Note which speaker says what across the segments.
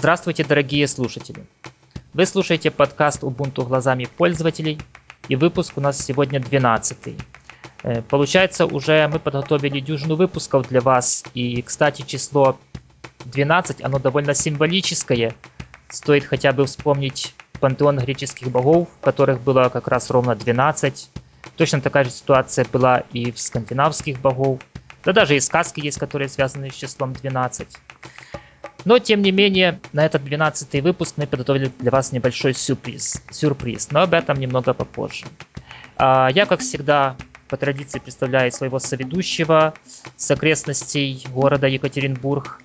Speaker 1: Здравствуйте, дорогие слушатели! Вы слушаете подкаст Ubuntu глазами пользователей, и выпуск у нас сегодня 12. Э, получается, уже мы подготовили дюжину выпусков для вас, и, кстати, число 12, оно довольно символическое. Стоит хотя бы вспомнить пантеон греческих богов, которых было как раз ровно 12. Точно такая же ситуация была и в скандинавских богов. Да даже и сказки есть, которые связаны с числом 12. Но, тем не менее, на этот 12 выпуск мы подготовили для вас небольшой сюрприз. сюрприз но об этом немного попозже. А, я, как всегда, по традиции представляю своего соведущего с окрестностей города Екатеринбург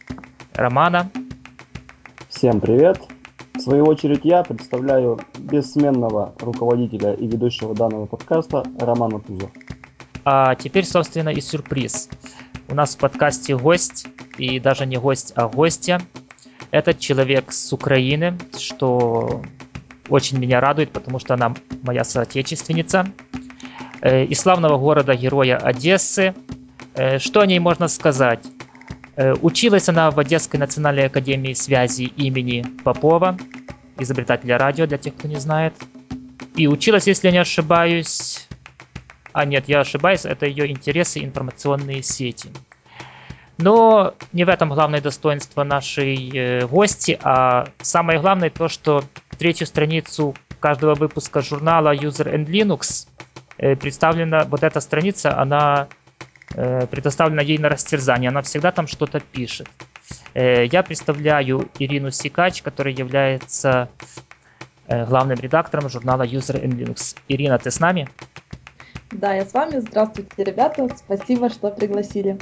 Speaker 1: Романа.
Speaker 2: Всем привет! В свою очередь я представляю бессменного руководителя и ведущего данного подкаста Романа Туза.
Speaker 1: А теперь, собственно, и сюрприз. У нас в подкасте гость, и даже не гость, а гостья. Этот человек с Украины, что очень меня радует, потому что она моя соотечественница. Э, из славного города-героя Одессы. Э, что о ней можно сказать? Э, училась она в Одесской национальной академии связи имени Попова, изобретателя радио, для тех, кто не знает. И училась, если я не ошибаюсь... А нет, я ошибаюсь, это ее интересы информационные сети. Но не в этом главное достоинство нашей э, гости, а самое главное то, что третью страницу каждого выпуска журнала User and Linux э, представлена, вот эта страница, она э, предоставлена ей на растерзание, она всегда там что-то пишет. Я представляю Ирину Сикач, которая является главным редактором журнала User and Linux. Ирина, ты с нами?
Speaker 3: Да, я с вами. Здравствуйте, ребята. Спасибо, что пригласили.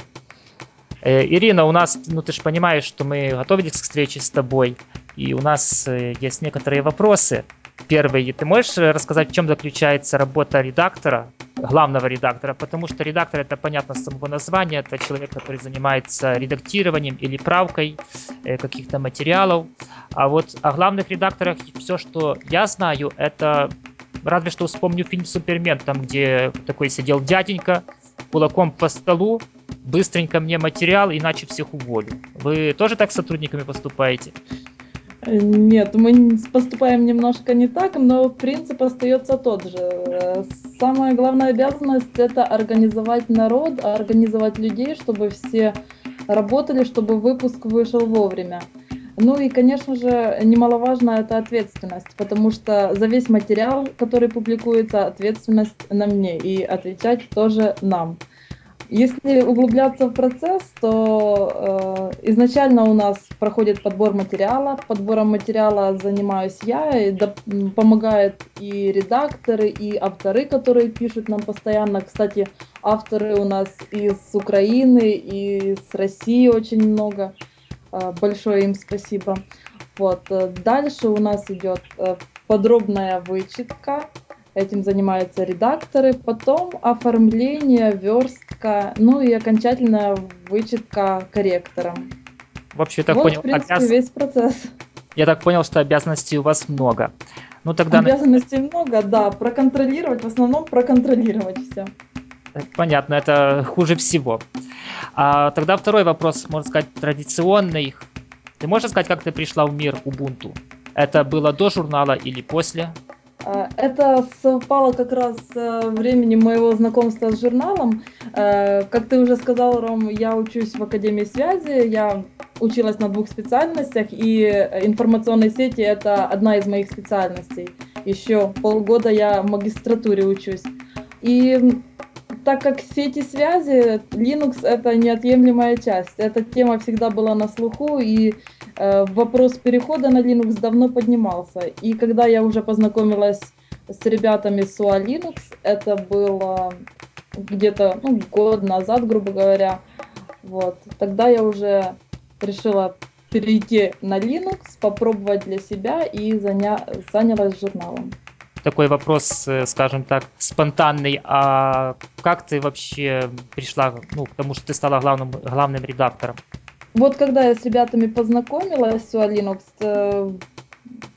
Speaker 1: Э, Ирина, у нас, ну ты же понимаешь, что мы готовились к встрече с тобой, и у нас э, есть некоторые вопросы. Первый, ты можешь рассказать, в чем заключается работа редактора, главного редактора? Потому что редактор, это понятно с самого названия, это человек, который занимается редактированием или правкой э, каких-то материалов. А вот о главных редакторах все, что я знаю, это разве что вспомню фильм «Супермен», там, где такой сидел дяденька, кулаком по столу, быстренько мне материал, иначе всех уволю. Вы тоже так с сотрудниками поступаете?
Speaker 3: Нет, мы поступаем немножко не так, но принцип остается тот же. Самая главная обязанность это организовать народ, организовать людей, чтобы все работали, чтобы выпуск вышел вовремя. Ну и, конечно же, немаловажно это ответственность, потому что за весь материал, который публикуется, ответственность на мне и отвечать тоже нам. Если углубляться в процесс, то э, изначально у нас проходит подбор материала. Подбором материала занимаюсь я, и до, помогают и редакторы, и авторы, которые пишут нам постоянно. Кстати, авторы у нас из Украины, и с России очень много. Большое им спасибо. Вот. Э, дальше у нас идет э, подробная вычетка. Этим занимаются редакторы. Потом оформление, верстка, ну и окончательная вычетка корректором.
Speaker 1: В общем, я так вот, понял,
Speaker 3: в принципе, обяз... весь процесс.
Speaker 1: Я так понял, что обязанностей у вас много. Ну тогда...
Speaker 3: Обязанностей много, да. Проконтролировать, в основном проконтролировать все.
Speaker 1: Понятно, это хуже всего. А тогда второй вопрос, можно сказать, традиционный. Ты можешь сказать, как ты пришла в мир Ubuntu? Это было до журнала или после?
Speaker 3: А, это совпало как раз с э, временем моего знакомства с журналом. Э, как ты уже сказал, Ром, я учусь в Академии связи, я училась на двух специальностях, и информационные сети – это одна из моих специальностей. Еще полгода я в магистратуре учусь. И так как сети связи, Linux это неотъемлемая часть. Эта тема всегда была на слуху, и э, вопрос перехода на Linux давно поднимался. И когда я уже познакомилась с ребятами с UA Linux, это было где-то ну, год назад, грубо говоря, вот, тогда я уже решила перейти на Linux, попробовать для себя и заня... занялась журналом
Speaker 1: такой вопрос, э, скажем так, спонтанный. А как ты вообще пришла ну, к что ты стала главным, главным редактором?
Speaker 3: Вот когда я с ребятами познакомилась с Linux, э,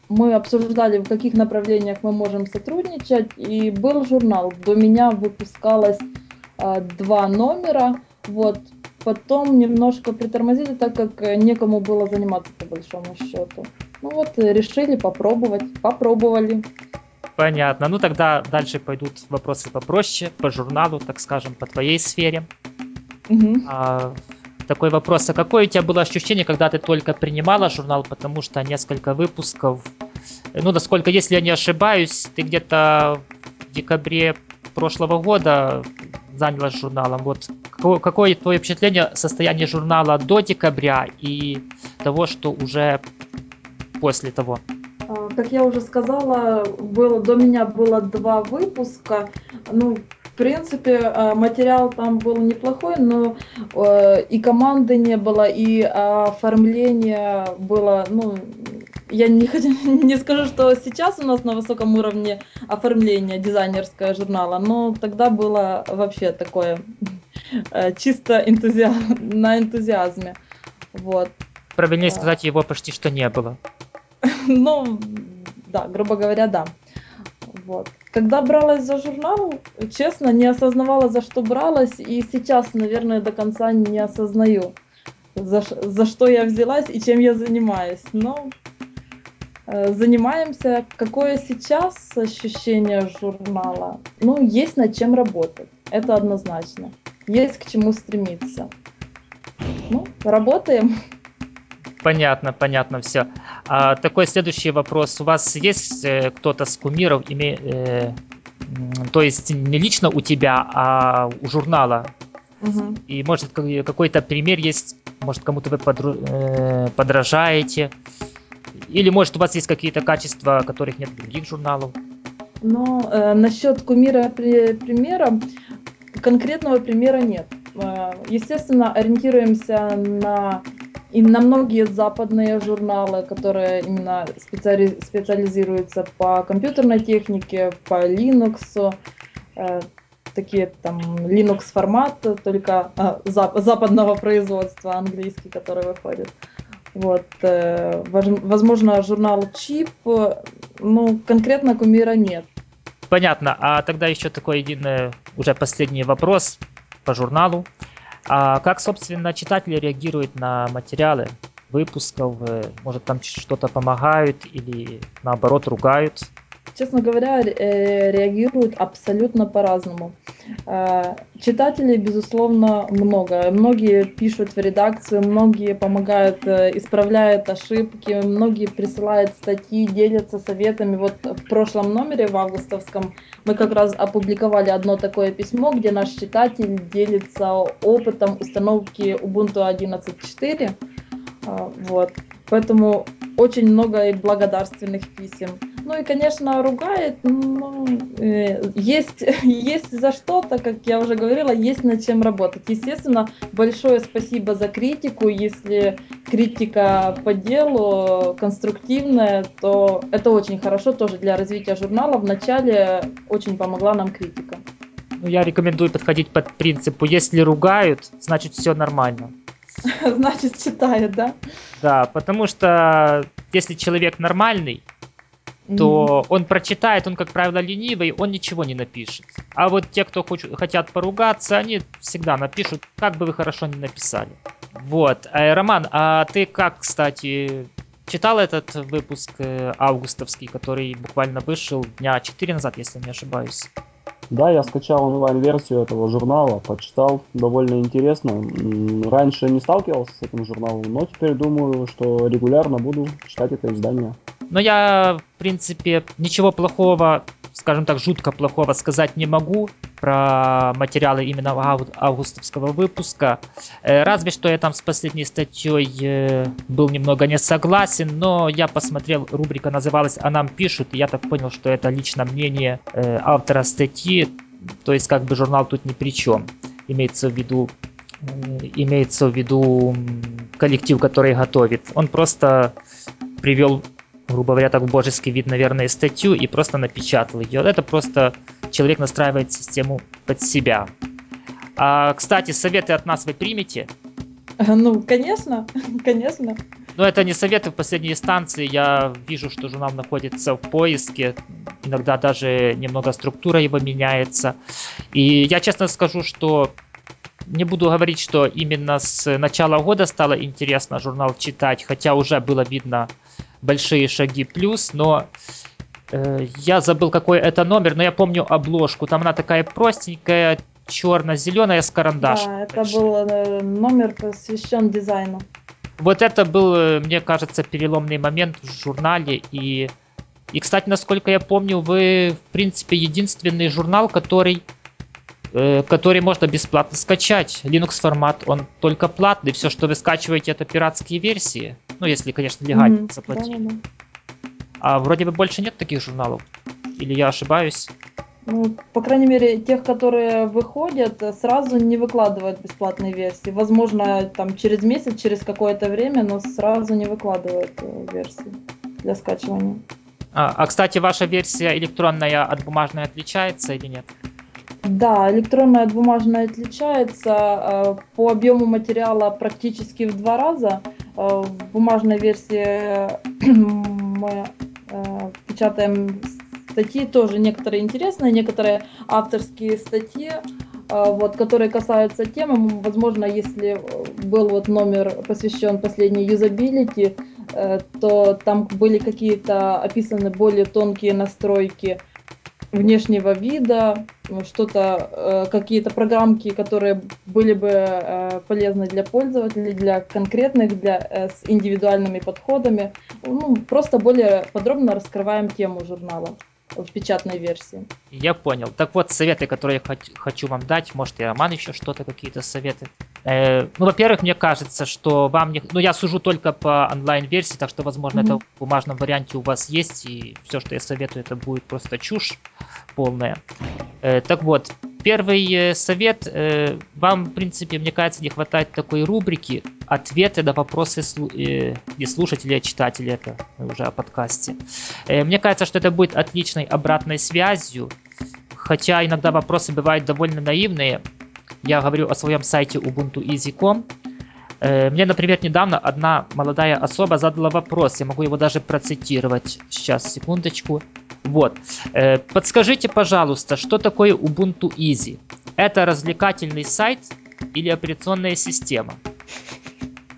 Speaker 3: мы обсуждали, в каких направлениях мы можем сотрудничать, и был журнал. До меня выпускалось э, два номера. Вот потом немножко притормозили, так как некому было заниматься по большому счету. Ну вот, решили попробовать, попробовали.
Speaker 1: Понятно. Ну тогда дальше пойдут вопросы попроще, по журналу, так скажем, по твоей сфере.
Speaker 3: Угу.
Speaker 1: А, такой вопрос. А какое у тебя было ощущение, когда ты только принимала журнал, потому что несколько выпусков, ну, насколько, если я не ошибаюсь, ты где-то в декабре прошлого года занялась журналом. Вот какое, какое твое впечатление состояние журнала до декабря и того, что уже после того?
Speaker 3: А, Как я уже сказала, было, до меня было два выпуска. Ну, в принципе, э, материал там был неплохой, но э, и команды не было, и оформление было, ну, я не, хочу, не скажу, что сейчас у нас на высоком уровне оформление дизайнерское журнала, но тогда было вообще такое чисто энтузиа... на энтузиазме. Вот.
Speaker 1: Правильнее сказать, его почти что не было.
Speaker 3: Ну, да, грубо говоря, да. Вот. Когда бралась за журнал, честно, не осознавала, за что бралась, и сейчас, наверное, до конца не осознаю, за, за что я взялась и чем я занимаюсь. Но э, занимаемся. Какое сейчас ощущение журнала? Ну, есть над чем работать, это однозначно. Есть к чему стремиться. Ну, работаем.
Speaker 1: Понятно, понятно, все. А, такой следующий вопрос. У вас есть э, кто-то с кумиров, име- э, то есть не лично у тебя, а у журнала?
Speaker 3: Мгм.
Speaker 1: И может ка- какой-то пример есть, может кому-то вы подру- э, подражаете? Или может у вас есть какие-то качества, которых нет в других журналов?
Speaker 3: Но э, насчет кумира при- примера, конкретного примера нет. Э, естественно, ориентируемся на и на многие западные журналы, которые именно специали- специализируются по компьютерной технике, по Linux, э, такие там Linux формат, только а, зап- западного производства английский, который выходит. Вот, э, возможно, журнал Чип, э, ну, конкретно кумира нет.
Speaker 1: Понятно. А тогда еще такой один э, уже последний вопрос по журналу. А как, собственно, читатели реагируют на материалы выпусков? Э, Может, там что-то помогают или наоборот ругают?
Speaker 3: Честно говоря, э, реагируют абсолютно по-разному. Э, Читателей, безусловно, много. Многие пишут в редакцию, многие помогают, э, исправляют ошибки, многие присылают статьи, делятся советами. Вот в прошлом номере, в августовском, мы как раз опубликовали одно такое письмо, где наш читатель делится опытом установки Ubuntu 11.4. А, Вот. Поэтому очень много и благодарственных писем. Ну и, конечно, ругает, но э, есть, есть за что-то, как я уже говорила, есть над чем работать. Естественно, большое спасибо за критику. Если критика по делу конструктивная, то это очень хорошо тоже для развития журнала. Вначале очень помогла нам критика.
Speaker 1: Ну, я рекомендую подходить под принципу, если ругают, значит все нормально.
Speaker 3: Значит, читает, да?
Speaker 1: Да, потому что если человек нормальный, то он прочитает, он, как правило, ленивый, он ничего не напишет. А вот те, кто хоч- хотят поругаться, они всегда напишут, как бы вы хорошо не написали. Вот. Э, Роман, а ты как, кстати, читал этот выпуск э, августовский, который буквально вышел дня 4 назад, если не ошибаюсь?
Speaker 2: Да, я скачал онлайн-версию этого журнала, почитал, довольно интересно. Раньше не сталкивался с этим журналом, но теперь думаю, что регулярно буду читать это издание.
Speaker 1: Но я, в принципе, ничего плохого, скажем так, жутко плохого сказать не могу про материалы именно августовского выпуска. Э, Разве что я там с последней статьей э, был немного не согласен, но я посмотрел, рубрика называлась «А нам пишут», и я так понял, что это лично мнение э, автора статьи, то есть как бы журнал тут ни при чем. Имеется в виду имеется в виду коллектив, который готовит. Он просто привел грубо говоря, так в божеский вид, наверное, статью и просто напечатал ее. Это просто человек настраивает систему под себя. А, кстати, советы от нас вы примете?
Speaker 3: Ну, конечно, конечно.
Speaker 1: Но это не советы в последней инстанции. Я вижу, что журнал находится в поиске. Иногда даже немного структура его меняется. И я честно скажу, что не буду говорить, что именно с начала года стало интересно журнал читать, хотя уже было видно большие шаги плюс, но э, я забыл, какой это номер, но я помню обложку. Там она такая простенькая, черно-зеленая с карандашем.
Speaker 3: Да, это был э, номер посвящен дизайну.
Speaker 1: Вот это был, э, мне кажется, переломный момент в журнале. И, и, кстати, насколько я помню, вы, в принципе, единственный журнал, который который можно бесплатно скачать. Linux формат, он только платный. Все, что вы скачиваете, это пиратские версии. Ну, если, конечно, легально mm-hmm. заплатить. Да, да. А вроде бы больше нет таких журналов. Или я ошибаюсь?
Speaker 3: Ну, по крайней мере, тех, которые выходят, сразу не выкладывают бесплатные версии. Возможно, там через месяц, через какое-то время, но сразу не выкладывают э, версии для скачивания.
Speaker 1: А, а, кстати, ваша версия электронная от бумажной отличается или нет?
Speaker 3: Да, электронная от бумажной отличается э, по объему материала практически в два раза. Э, в бумажной версии мы э, печатаем статьи тоже некоторые интересные, некоторые авторские статьи, вот, которые касаются темы. Возможно, если был вот номер посвящен последней юзабилити, то там были какие-то описаны более тонкие настройки внешнего вида, что-то, э, какие-то программки, которые были бы э, полезны для пользователей, для конкретных, для, э, с индивидуальными подходами. Ну, просто более подробно раскрываем тему журнала в печатной версии.
Speaker 1: Я понял. Так вот, советы, которые я хочу вам дать, может и Роман еще что-то, какие-то советы. Э, ну, во-первых, мне кажется, что вам не... Ну, я сужу только по онлайн-версии, так что, возможно, mm-hmm. это в бумажном варианте у вас есть, и все, что я советую, это будет просто чушь полная. Э, так вот, первый э, совет. Э, вам, в принципе, мне кажется, не хватает такой рубрики ответы на вопросы слу- не слушателей, а читателей. Это уже о подкасте. Мне кажется, что это будет отличной обратной связью. Хотя иногда вопросы бывают довольно наивные. Я говорю о своем сайте ubuntueasy.com. Мне, например, недавно одна молодая особа задала вопрос, я могу его даже процитировать. Сейчас, секундочку. Вот. Э, подскажите, пожалуйста, что такое Ubuntu Easy? Это развлекательный сайт или операционная система?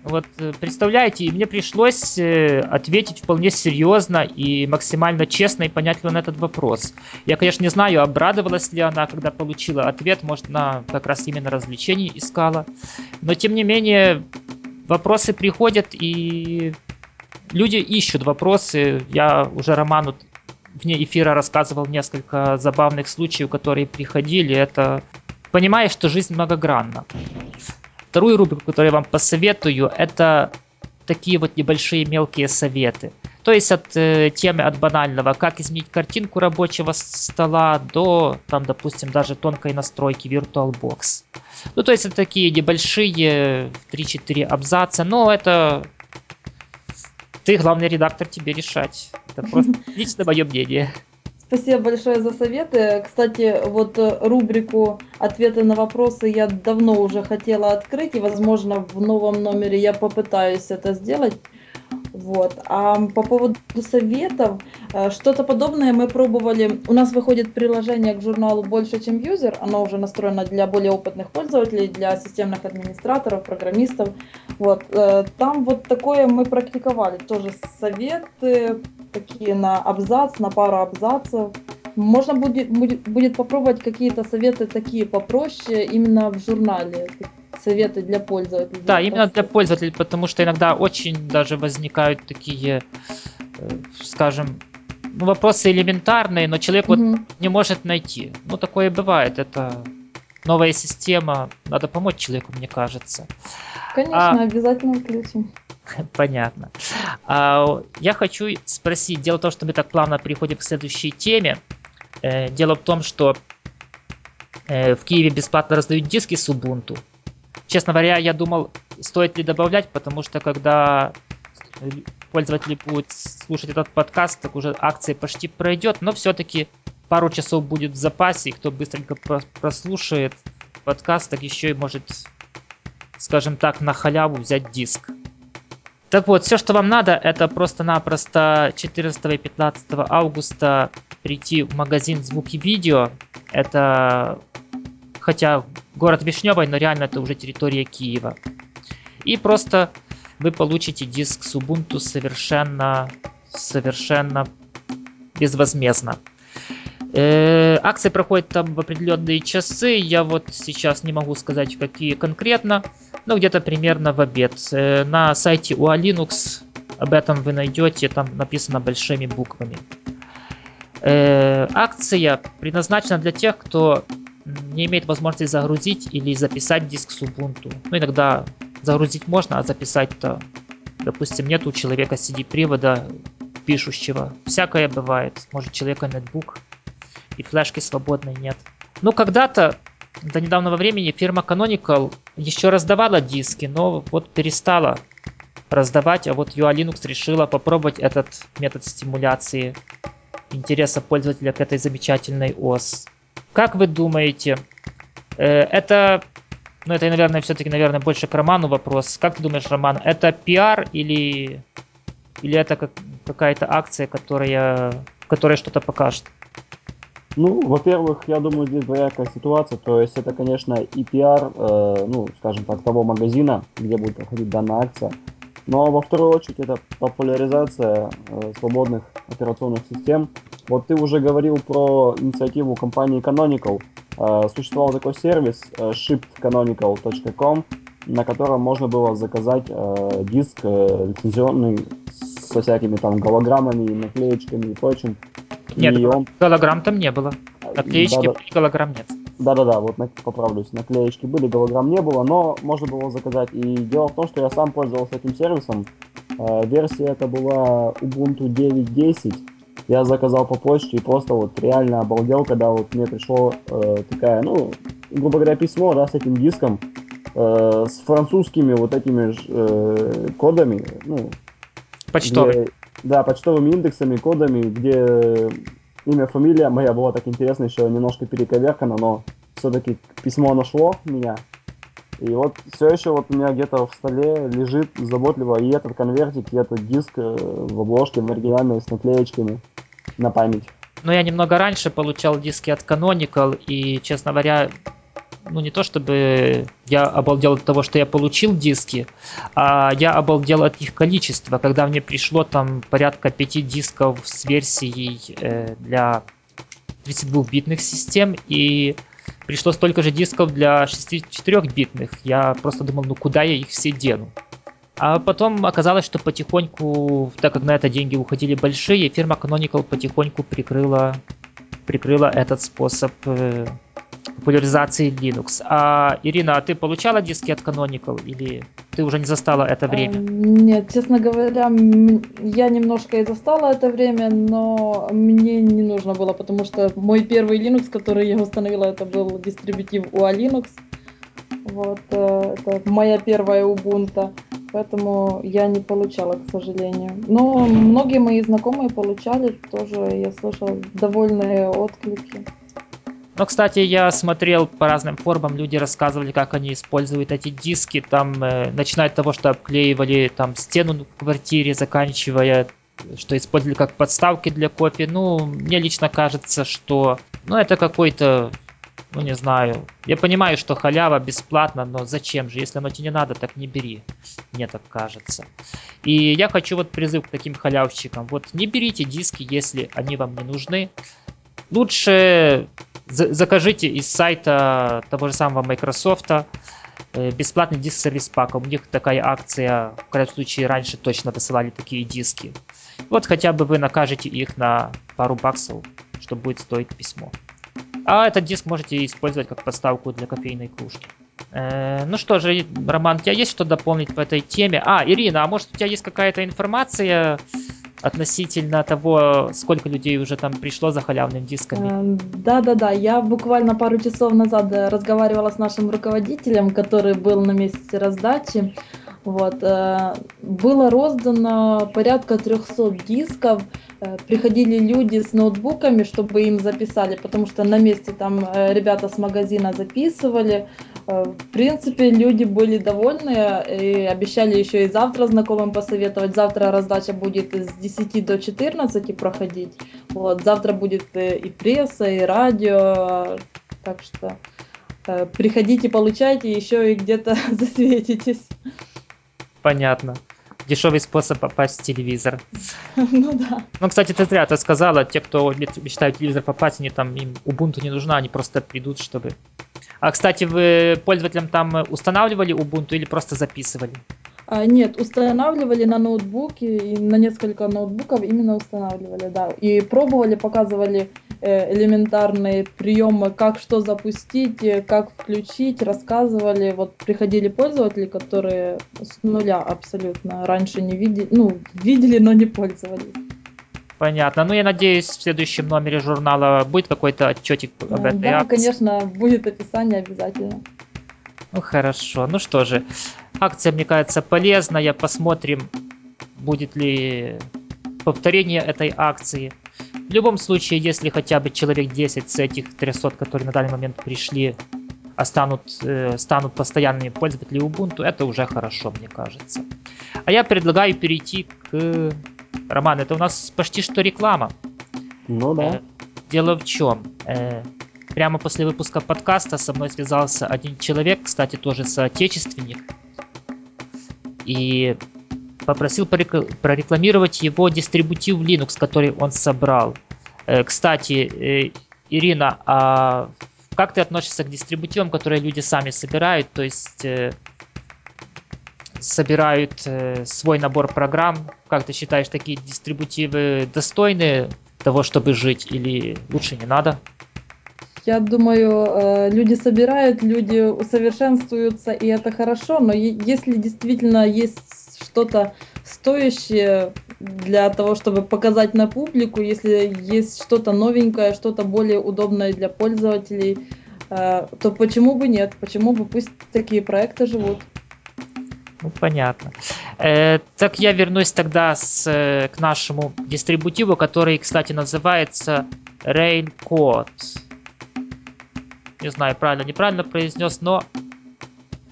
Speaker 1: Вот э, представляете, мне пришлось э, ответить вполне серьезно и максимально честно и понятливо на этот вопрос. Я, конечно, не знаю, обрадовалась ли она, когда получила ответ, может, она как раз именно развлечений искала. Но, тем не менее, вопросы приходят, и люди ищут вопросы. Я уже Роману вне эфира рассказывал несколько забавных случаев, которые приходили. Это понимаешь, что жизнь многогранна. Вторую рубрику, которую я вам посоветую, это такие вот небольшие мелкие советы. То есть от э, темы от банального, как изменить картинку рабочего стола, до, там, допустим, даже тонкой настройки VirtualBox. Ну, то есть это такие небольшие 3-4 абзаца, но это ты главный редактор, тебе решать. Это просто лично мое мнение.
Speaker 3: Спасибо большое за советы. Кстати, вот э, рубрику «Ответы на вопросы» я давно уже хотела открыть, и, возможно, в новом номере я попытаюсь это сделать. Вот. А по поводу советов, э, что-то подобное мы пробовали. У нас выходит приложение к журналу «Больше, чем юзер». Оно уже настроено для более опытных пользователей, для системных администраторов, программистов. Вот. Э, там вот такое мы практиковали. Тоже советы такие на абзац, на пару абзацев. Можно будет, будет, будет попробовать какие-то советы такие попроще именно в журнале советы для пользователей.
Speaker 1: Да, именно для пользователей, потому что иногда очень даже возникают такие, э, скажем, ну, вопросы элементарные, но человек угу. вот не может найти. Ну, такое бывает. Это новая система. Надо помочь человеку, мне кажется.
Speaker 3: Конечно, а... обязательно включим.
Speaker 1: Понятно. А, я хочу спросить. Дело в том, что мы так плавно переходим к следующей теме. Э, дело в том, что э, в Киеве бесплатно раздают диски с Ubuntu. Честно говоря, я думал, стоит ли добавлять, потому что когда пользователи будут слушать этот подкаст, так уже акция почти пройдет, но все-таки пару часов будет в запасе, и кто быстренько прослушает подкаст, так еще и может, скажем так, на халяву взять диск. Так вот, все, что вам надо, это просто-напросто 14 и 15 августа прийти в магазин звук и видео. Это хотя город Вишневый, но реально это уже территория Киева. И просто вы получите диск с Ubuntu совершенно, совершенно безвозмездно. Э, акции проходят там в определенные часы. Я вот сейчас не могу сказать, какие конкретно, но где-то примерно в обед. Э, на сайте у Linux об этом вы найдете, там написано большими буквами. Э, акция предназначена для тех, кто не имеет возможности загрузить или записать диск с Ubuntu. Ну, иногда загрузить можно, а записать-то, допустим, нет у человека CD-привода пишущего. Всякое бывает. Может, человека нетбук и флешки свободной нет. Ну, когда-то, до недавнего времени, фирма Canonical еще раздавала диски, но вот перестала раздавать, а вот UA Linux решила попробовать этот метод стимуляции интереса пользователя к этой замечательной ОС. Как вы думаете, э, это, ну это, наверное, все-таки, наверное, больше к Роману вопрос. Как ты думаешь, Роман, это пиар или, или это как, какая-то акция, которая, которая что-то покажет?
Speaker 2: Ну, во-первых, я думаю, здесь двоякая ситуация. То есть это, конечно, и пиар, э, ну, скажем так, того магазина, где будет проходить данная акция. Но во вторую очередь это популяризация э, свободных операционных систем. Вот ты уже говорил про инициативу компании Canonical. Э, существовал такой сервис э, shipcanonical.com, на котором можно было заказать э, диск э, лицензионный со всякими там голограммами, наклеечками и прочим.
Speaker 1: Нет, и он... голограмм там не было. Наклеечки
Speaker 2: да, да.
Speaker 1: голограмм нет.
Speaker 2: Да-да-да, вот поправлюсь, наклеечки были, голограмм не было, но можно было заказать. И дело в том, что я сам пользовался этим сервисом. Э, версия это была Ubuntu 9.10. Я заказал по почте и просто вот реально обалдел, когда вот мне пришло э, такая, ну, грубо говоря, письмо, да, с этим диском, э, с французскими вот этими э, кодами, ну,
Speaker 1: Почтовый.
Speaker 2: Где, да, почтовыми индексами, кодами, где имя, фамилия моя была так интересно, еще немножко перековеркана, но все-таки письмо нашло меня. И вот все еще вот у меня где-то в столе лежит заботливо и этот конвертик, и этот диск э, в обложке, в оригинальной, с наклеечками на память.
Speaker 1: Ну, я немного раньше получал диски от Canonical, и, честно говоря, ну не то чтобы я обалдел от того, что я получил диски, а я обалдел от их количества, когда мне пришло там порядка пяти дисков с версией э, для 32-битных систем и пришло столько же дисков для 64-битных. Я просто думал, ну куда я их все дену? А потом оказалось, что потихоньку, так как на это деньги уходили большие, фирма Canonical потихоньку прикрыла, прикрыла этот способ э, популяризации Linux. А, Ирина, а ты получала диски от Canonical или ты уже не застала это время? А,
Speaker 3: нет, честно говоря, я немножко и застала это время, но мне не нужно было, потому что мой первый Linux, который я установила, это был дистрибутив UA Linux. Вот, э, это моя первая Ubuntu, поэтому я не получала, к сожалению. Но многие мои знакомые получали, тоже я слышала довольные отклики.
Speaker 1: Но, кстати, я смотрел по разным форумам, люди рассказывали, как они используют эти диски, там, э, начиная от того, что обклеивали там стену в квартире, заканчивая что использовали как подставки для кофе. Ну, мне лично кажется, что ну, это какой-то, ну не знаю. Я понимаю, что халява бесплатно, но зачем же? Если оно тебе не надо, так не бери. Мне так кажется. И я хочу вот призыв к таким халявщикам. Вот не берите диски, если они вам не нужны. Лучше закажите из сайта того же самого Microsoft э, бесплатный диск сервис пак. У них такая акция, в крайнем случае, раньше точно высылали такие диски. Вот хотя бы вы накажете их на пару баксов, что будет стоить письмо. А этот диск можете использовать как подставку для кофейной кружки. Э, ну что же, Роман, у тебя есть что дополнить по этой теме? А, Ирина, а может у тебя есть какая-то информация относительно того, сколько людей уже там пришло за халявными дисками.
Speaker 3: Да-да-да, я буквально пару часов назад э, разговаривала с нашим руководителем, который был на месте раздачи. Вот, э, было роздано порядка 300 дисков. Э, приходили люди с ноутбуками, чтобы им записали, потому что на месте там ребята с магазина записывали. В принципе, люди были довольны и обещали еще и завтра знакомым посоветовать. Завтра раздача будет с 10 до 14 проходить. Вот, завтра будет и пресса, и радио. Так что э, приходите, получайте, еще и где-то засветитесь.
Speaker 1: Понятно. Дешевый способ попасть в телевизор.
Speaker 3: Ну да.
Speaker 1: Ну, кстати, ты зря это сказала. Те, кто мечтают в телевизор попасть, они там, им Ubuntu не нужна, они просто придут, чтобы... А, кстати, вы пользователям там устанавливали Ubuntu или просто записывали?
Speaker 3: А, нет, устанавливали на ноутбуке, и на несколько ноутбуков именно устанавливали, да. И пробовали, показывали э, элементарные приемы, как что запустить, э, как включить, рассказывали. Вот приходили пользователи, которые с нуля абсолютно раньше не видели, ну, видели, но не пользовались.
Speaker 1: Понятно. Ну, я надеюсь, в следующем номере журнала будет какой-то отчетик об этой
Speaker 3: Да,
Speaker 1: акции.
Speaker 3: конечно, будет описание обязательно.
Speaker 1: Ну, хорошо. Ну что же, акция, мне кажется, полезная. Посмотрим, будет ли повторение этой акции. В любом случае, если хотя бы человек 10 с этих 300, которые на данный момент пришли, останут, э, станут постоянными пользователями Ubuntu, это уже хорошо, мне кажется. А я предлагаю перейти к... Роман, это у нас почти что реклама.
Speaker 2: Ну да.
Speaker 1: Э, Дело в чем? Э, Прямо после выпуска подкаста со мной связался один человек, кстати, тоже соотечественник, и попросил прорекламировать его дистрибутив Linux, который он собрал. Э, Кстати, э, Ирина, а как ты относишься к дистрибутивам, которые люди сами собирают, то есть э, собирают свой набор программ? Как ты считаешь, такие дистрибутивы достойны того, чтобы жить, или лучше не надо?
Speaker 3: Я думаю, э, люди собирают, люди усовершенствуются, и это хорошо, но если действительно есть что-то стоящее для того, чтобы показать на публику, если есть что-то новенькое, что-то более удобное для пользователей, э, то почему бы нет? Почему бы пусть такие проекты живут?
Speaker 1: Ну, понятно. Э, так я вернусь тогда с, э, к нашему дистрибутиву, который, кстати, называется Railcode. Не знаю, правильно, неправильно произнес, но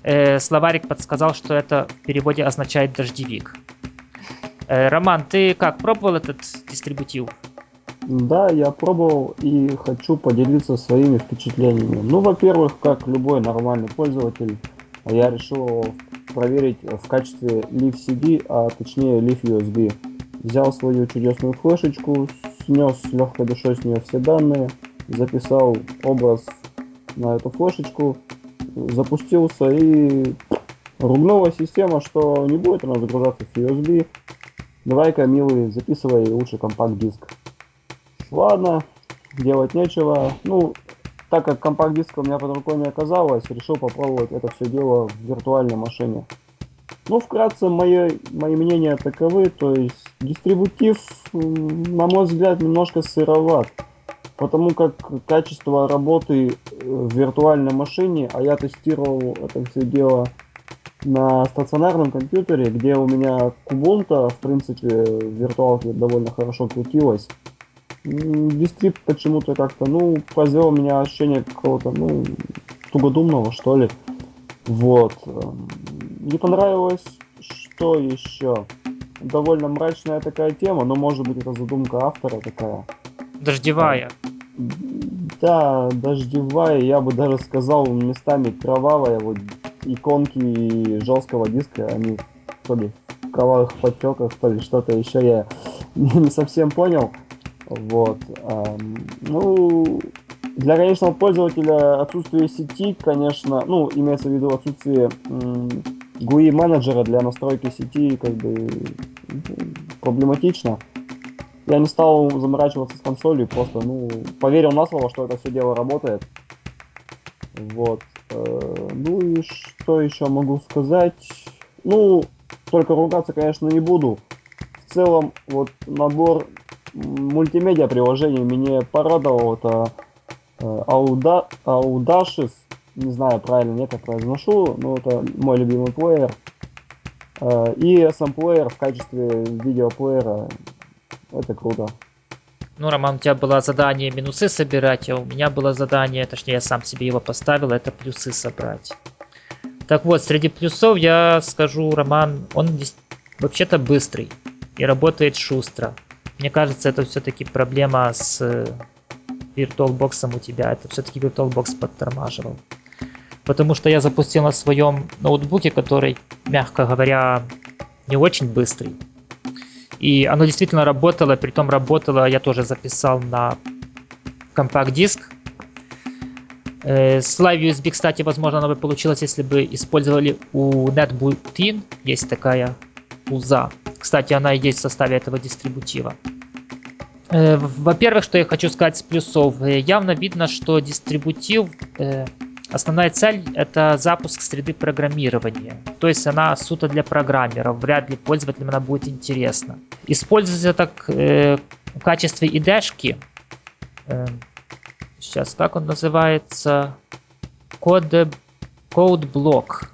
Speaker 1: э, словарик подсказал, что это в переводе означает дождевик. Э, Роман, ты как, пробовал этот дистрибутив?
Speaker 2: Да, я пробовал и хочу поделиться своими впечатлениями. Ну, во-первых, как любой нормальный пользователь, я решил проверить в качестве Live CD, а точнее Live USB. Взял свою чудесную флешечку, снес с легкой душой с нее все данные, записал образ на эту флешечку, запустился и ругнула система, что не будет она загружаться с USB. Давай-ка, милый, записывай лучше компакт-диск. Ладно, делать нечего. Ну, так как компакт-диска у меня под рукой не оказалось, решил попробовать это все дело в виртуальной машине. Ну, вкратце, мои, мои мнения таковы, то есть дистрибутив, на мой взгляд, немножко сыроват, потому как качество работы э, в виртуальной машине, а я тестировал это все дело на стационарном компьютере, где у меня Kubuntu, в принципе, в виртуалке довольно хорошо крутилась. М, Дистриб почему-то как-то, ну, произвел у меня ощущение какого-то, ну, тугодумного, что ли. Вот. эм, Не понравилось, что еще? Довольно мрачная такая тема, но может быть это задумка автора такая.
Speaker 1: Дождевая.
Speaker 2: Да, дождевая, я бы даже сказал, местами кровавая, вот иконки жесткого диска, они то ли в кровавых подтеках, то ли что-то еще я не совсем понял. Вот. Ну, для конечного пользователя отсутствие сети, конечно, ну, имеется в виду отсутствие GUI менеджера для настройки сети, как бы проблематично. Я не стал заморачиваться с консолью, просто, ну, поверил на слово, что это все дело работает. Вот. Э, Ну и что еще могу сказать? Ну, только ругаться, конечно, не буду. В целом, вот набор мультимедиа приложений меня порадовал. Это э, Auda- Audacious, не знаю, правильно нет, я произношу, но это мой любимый плеер. Э, И SM плеер в качестве видеоплеера. Это круто.
Speaker 1: Ну, Роман, у тебя было задание минусы собирать, а у меня было задание, точнее, я сам себе его поставил, это плюсы собрать. Так вот, среди плюсов я скажу, Роман, он вообще-то быстрый и работает шустро. Мне кажется, это все-таки проблема с э, VirtualBox у тебя. Это все-таки VirtualBox подтормаживал. потому что я запустил на своем ноутбуке, который, мягко говоря, не очень быстрый. И оно действительно работало, при том работало, я тоже записал на компакт-диск. Э, с Live USB, кстати, возможно, оно бы получилось, если бы использовали у NetBootin, есть такая уза. Кстати, она и есть в составе этого дистрибутива. Э, во-первых, что я хочу сказать с плюсов. Э, явно видно, что дистрибутив, основная цель это запуск среды программирования. То есть она суто для программеров, вряд ли пользователям она будет интересна. Используется так в качестве IDE-шки, сейчас, как он называется? Code, code block.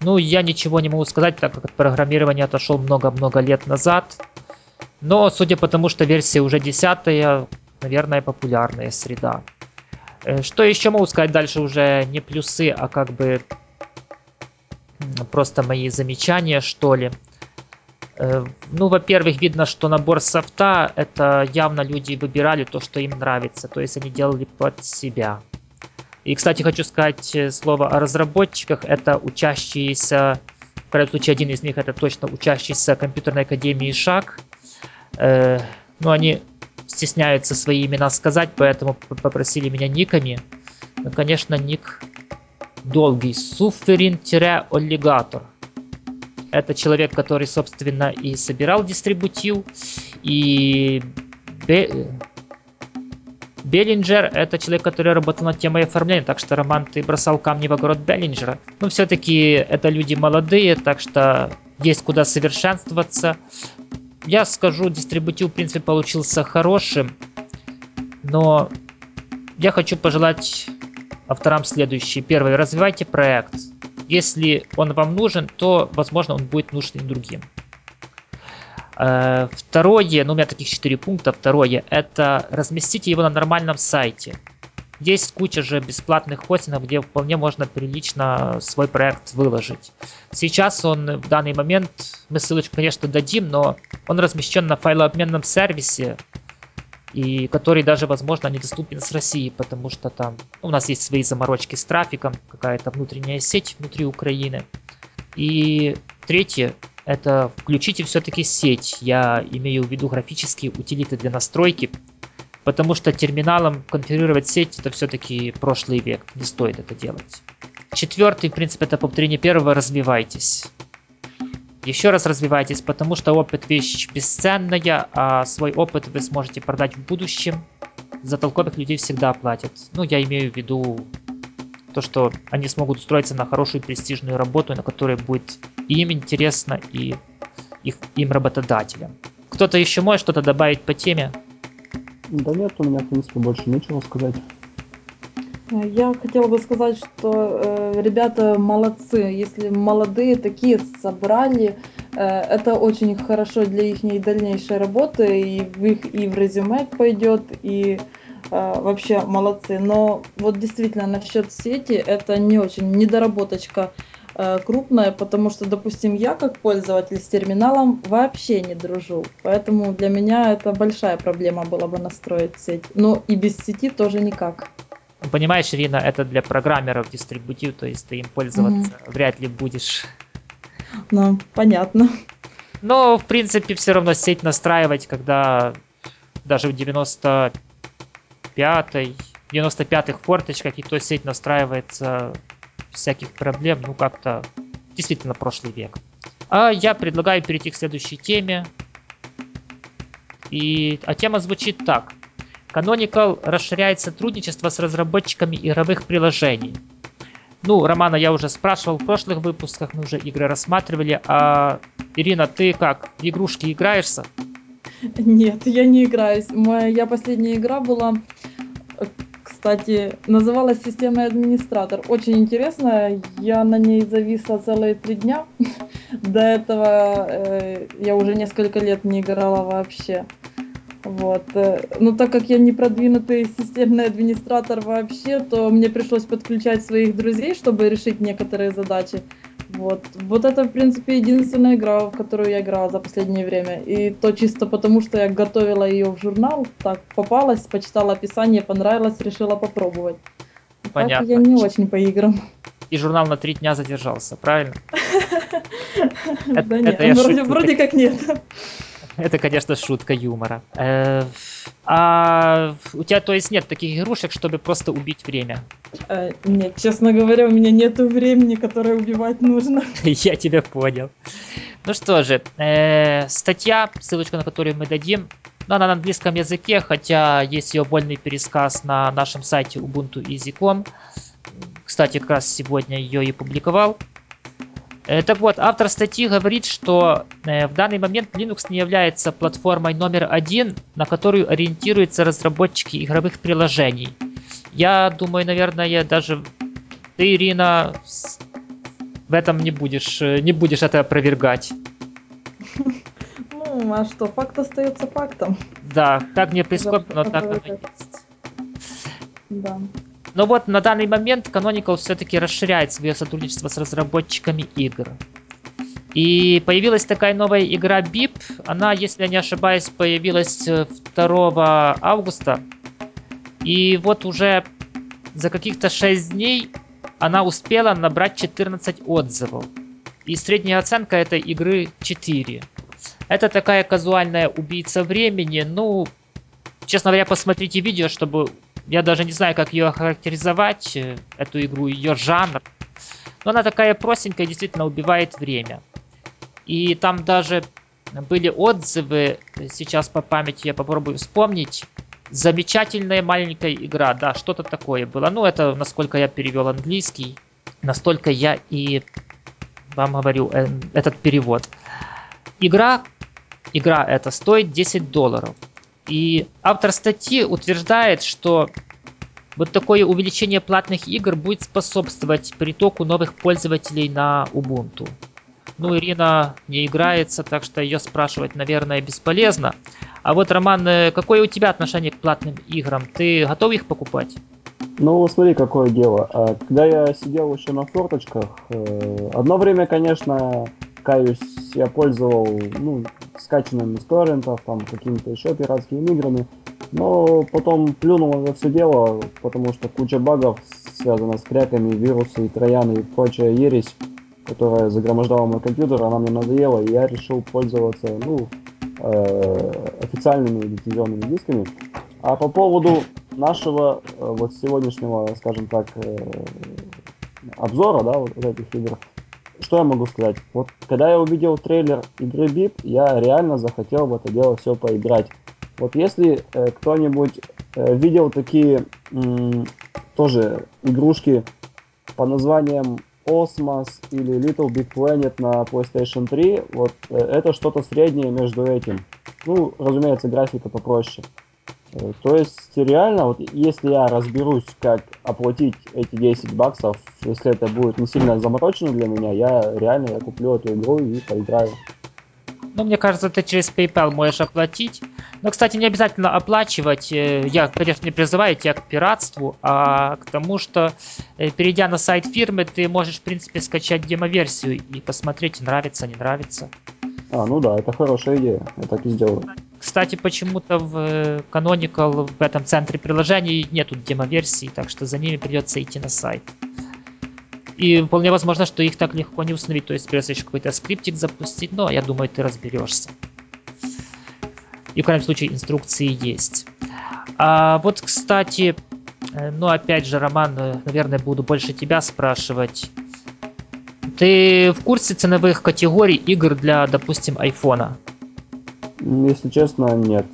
Speaker 1: Ну, я ничего не могу сказать, так как от программирования отошел много-много лет назад. Но, судя по тому, что версия уже десятая, наверное, популярная среда. Э, что еще могу сказать дальше уже не плюсы, а как бы просто мои замечания, что ли. Э, ну, во-первых, видно, что набор софта, это явно люди выбирали то, что им нравится, то есть они делали под себя. И, кстати, хочу сказать э, слово о разработчиках. Это учащиеся, в крайнем случае, один из них это точно учащийся компьютерной академии ШАК. Э, ну, они стесняются свои имена сказать, поэтому попросили меня никами. Ну, конечно, ник долгий. Суферин-оллигатор. Это человек, который, собственно, и собирал дистрибутив. И Беллинджер – это человек, который работал над темой оформления, так что, Роман, ты бросал камни в огород Беллинджера. Но все-таки это люди молодые, так что есть куда совершенствоваться. Я скажу, дистрибутив, в принципе, получился хорошим, но я хочу пожелать авторам следующее. Первое, развивайте проект. Если он вам нужен, то, возможно, он будет нужен и другим. Э, второе, ну у меня таких четыре пункта. Второе, это разместите его на нормальном сайте. Есть куча же бесплатных хостингов, где вполне можно прилично свой проект выложить. Сейчас он в данный момент, мы ссылочку, конечно, дадим, но он размещен на файлообменном сервисе, и который даже, возможно, недоступен с России, потому что там ну, у нас есть свои заморочки с трафиком, какая-то внутренняя сеть внутри Украины. И третье, это включите все-таки сеть. Я имею в виду графические утилиты для настройки, потому что терминалом конфигурировать сеть это все-таки прошлый век, не стоит это делать. Четвертый принцип это повторение первого, развивайтесь. Еще раз развивайтесь, потому что опыт вещь бесценная, а свой опыт вы сможете продать в будущем. За толковых людей всегда платят. Ну, я имею в виду то, что они смогут устроиться на хорошую престижную работу, на которой будет им интересно и их, им работодателям. Кто-то еще может что-то добавить по теме?
Speaker 2: Да нет, у меня, в принципе, больше нечего сказать.
Speaker 3: Я хотела бы сказать, что э, ребята молодцы. Если молодые такие собрали, э, это очень хорошо для их дальнейшей работы, и в их и в резюме пойдет, и э, вообще молодцы. Но вот действительно насчет сети это не очень недоработочка э, крупная, потому что, допустим, я как пользователь с терминалом вообще не дружу. Поэтому для меня это большая проблема была бы настроить сеть. Но и без сети тоже никак.
Speaker 1: Понимаешь, Ирина, это для программеров дистрибутив, то есть ты им пользоваться mm-hmm. вряд ли будешь.
Speaker 3: Ну, понятно.
Speaker 1: Но, в принципе, все равно сеть настраивать, когда даже в 95-й, 95-х форточках и то сеть настраивается всяких проблем, ну как-то действительно прошлый век. А я предлагаю перейти к следующей теме. И, а тема звучит так. Canonical расширяет сотрудничество с разработчиками игровых приложений. Ну, Романа я уже спрашивал в прошлых выпусках, мы уже игры рассматривали. А Ирина, ты как, в игрушки играешься?
Speaker 3: Нет, я не играюсь. Моя последняя игра была, кстати, называлась «Системный администратор». Очень интересная, я на ней зависла целые три дня. До этого э, я уже несколько лет не играла вообще. Вот. Э, но так как я не продвинутый системный администратор вообще, то мне пришлось подключать своих друзей, чтобы решить некоторые задачи. Вот. Вот это, в принципе, единственная игра, в которую я играла за последнее время. И то чисто потому, что я готовила ее в журнал, так попалась, почитала описание, понравилось, решила попробовать.
Speaker 1: понятно.
Speaker 3: Так я не очень по играм.
Speaker 1: И журнал на три дня задержался, правильно?
Speaker 3: Да нет, вроде как нет.
Speaker 1: Это, конечно, шутка юмора. Э, А у тебя, то есть, нет таких игрушек, чтобы просто убить время?
Speaker 3: Э, Нет, честно говоря, у меня нету времени, которое убивать нужно.
Speaker 1: Я тебя понял. Ну что же, э, статья, ссылочку на которую мы дадим, она на английском языке, хотя есть ее вольный пересказ на нашем сайте ubuntu.easy.com. Кстати, как раз сегодня ее и публиковал. Э, Так вот, автор статьи говорит, что э, в данный момент Linux не является платформой номер один, на которую ориентируются разработчики игровых приложений. Я думаю, наверное, даже ты, Ирина, в этом не будешь, э, не будешь это опровергать.
Speaker 3: Ну, а что, факт остается фактом.
Speaker 1: Да, как мне прискорбно, но так оно есть.
Speaker 3: Да.
Speaker 1: Но вот на данный момент Canonical все-таки расширяет свое сотрудничество с разработчиками игр. И появилась такая новая игра BIP. Она, если я не ошибаюсь, появилась э, 2 августа. И вот уже за каких-то 6 дней она успела набрать 14 отзывов. И средняя оценка этой игры 4. Это такая казуальная убийца времени. Ну, честно говоря, посмотрите видео, чтобы... Я даже не знаю, как ее охарактеризовать, э, эту игру, ее жанр. Но она такая простенькая, действительно убивает время. И там даже были отзывы, сейчас по памяти я попробую вспомнить. Замечательная маленькая игра, да, что-то такое было. Ну, это насколько я перевел английский, настолько я и вам говорю э, этот перевод. Игра, игра эта стоит 10 долларов. И автор статьи утверждает, что вот такое увеличение платных игр будет способствовать притоку новых пользователей на Ubuntu. Ну, Ирина не играется, так что ее спрашивать, наверное, бесполезно. А вот, Роман, э, какое у тебя отношение к платным играм? Ты готов их покупать?
Speaker 2: Ну, смотри, какое дело. А, Когда я сидел еще на форточках, э, одно время, конечно, каюсь, я пользовал, ну, скачанными с торрентов, там, какими-то еще пиратскими играми, но потом плюнул это все дело, потому что куча багов связана с кряками, вирусы и трояны и прочая ересь, которая загромождала мой компьютер, она мне надоела, и я решил пользоваться, ну, э, официальными лицензионными дисками. А по поводу нашего э, вот сегодняшнего, скажем так, э, обзора, да, вот этих игр, что я могу сказать? Вот когда я увидел трейлер игры BIP, я реально захотел в это дело все поиграть. Вот если э, кто-нибудь э, видел такие м, тоже игрушки по названием Osmos или Little Big Planet на PlayStation 3, вот э, это что-то среднее между этим. Ну, разумеется, графика попроще. Э, То есть реально, вот если я разберусь, как оплатить эти 10 баксов, если это будет не сильно заморочено для меня, я реально я куплю эту игру и поиграю.
Speaker 1: Ну, мне кажется, ты через PayPal можешь оплатить. Но, кстати, не обязательно оплачивать. Э, Я, конечно, не призываю тебя к пиратству, а к тому, что, э, перейдя на сайт фирмы, ты можешь, в принципе, скачать демо-версию и посмотреть, нравится, не нравится.
Speaker 2: А, ну да, это хорошая идея, я так и сделаю.
Speaker 1: Кстати, почему-то в э, Canonical в этом центре приложений нету демо-версий, так что за ними придется идти на сайт. И вполне возможно, что их так легко не установить, то есть придется еще какой-то скриптик запустить, но я думаю, ты разберешься. И в крайнем случае инструкции есть. А вот, кстати, э, ну опять же, Роман, э, наверное, буду больше тебя спрашивать. Ты в курсе ценовых категорий игр для, допустим, айфона?
Speaker 2: Если честно, нет.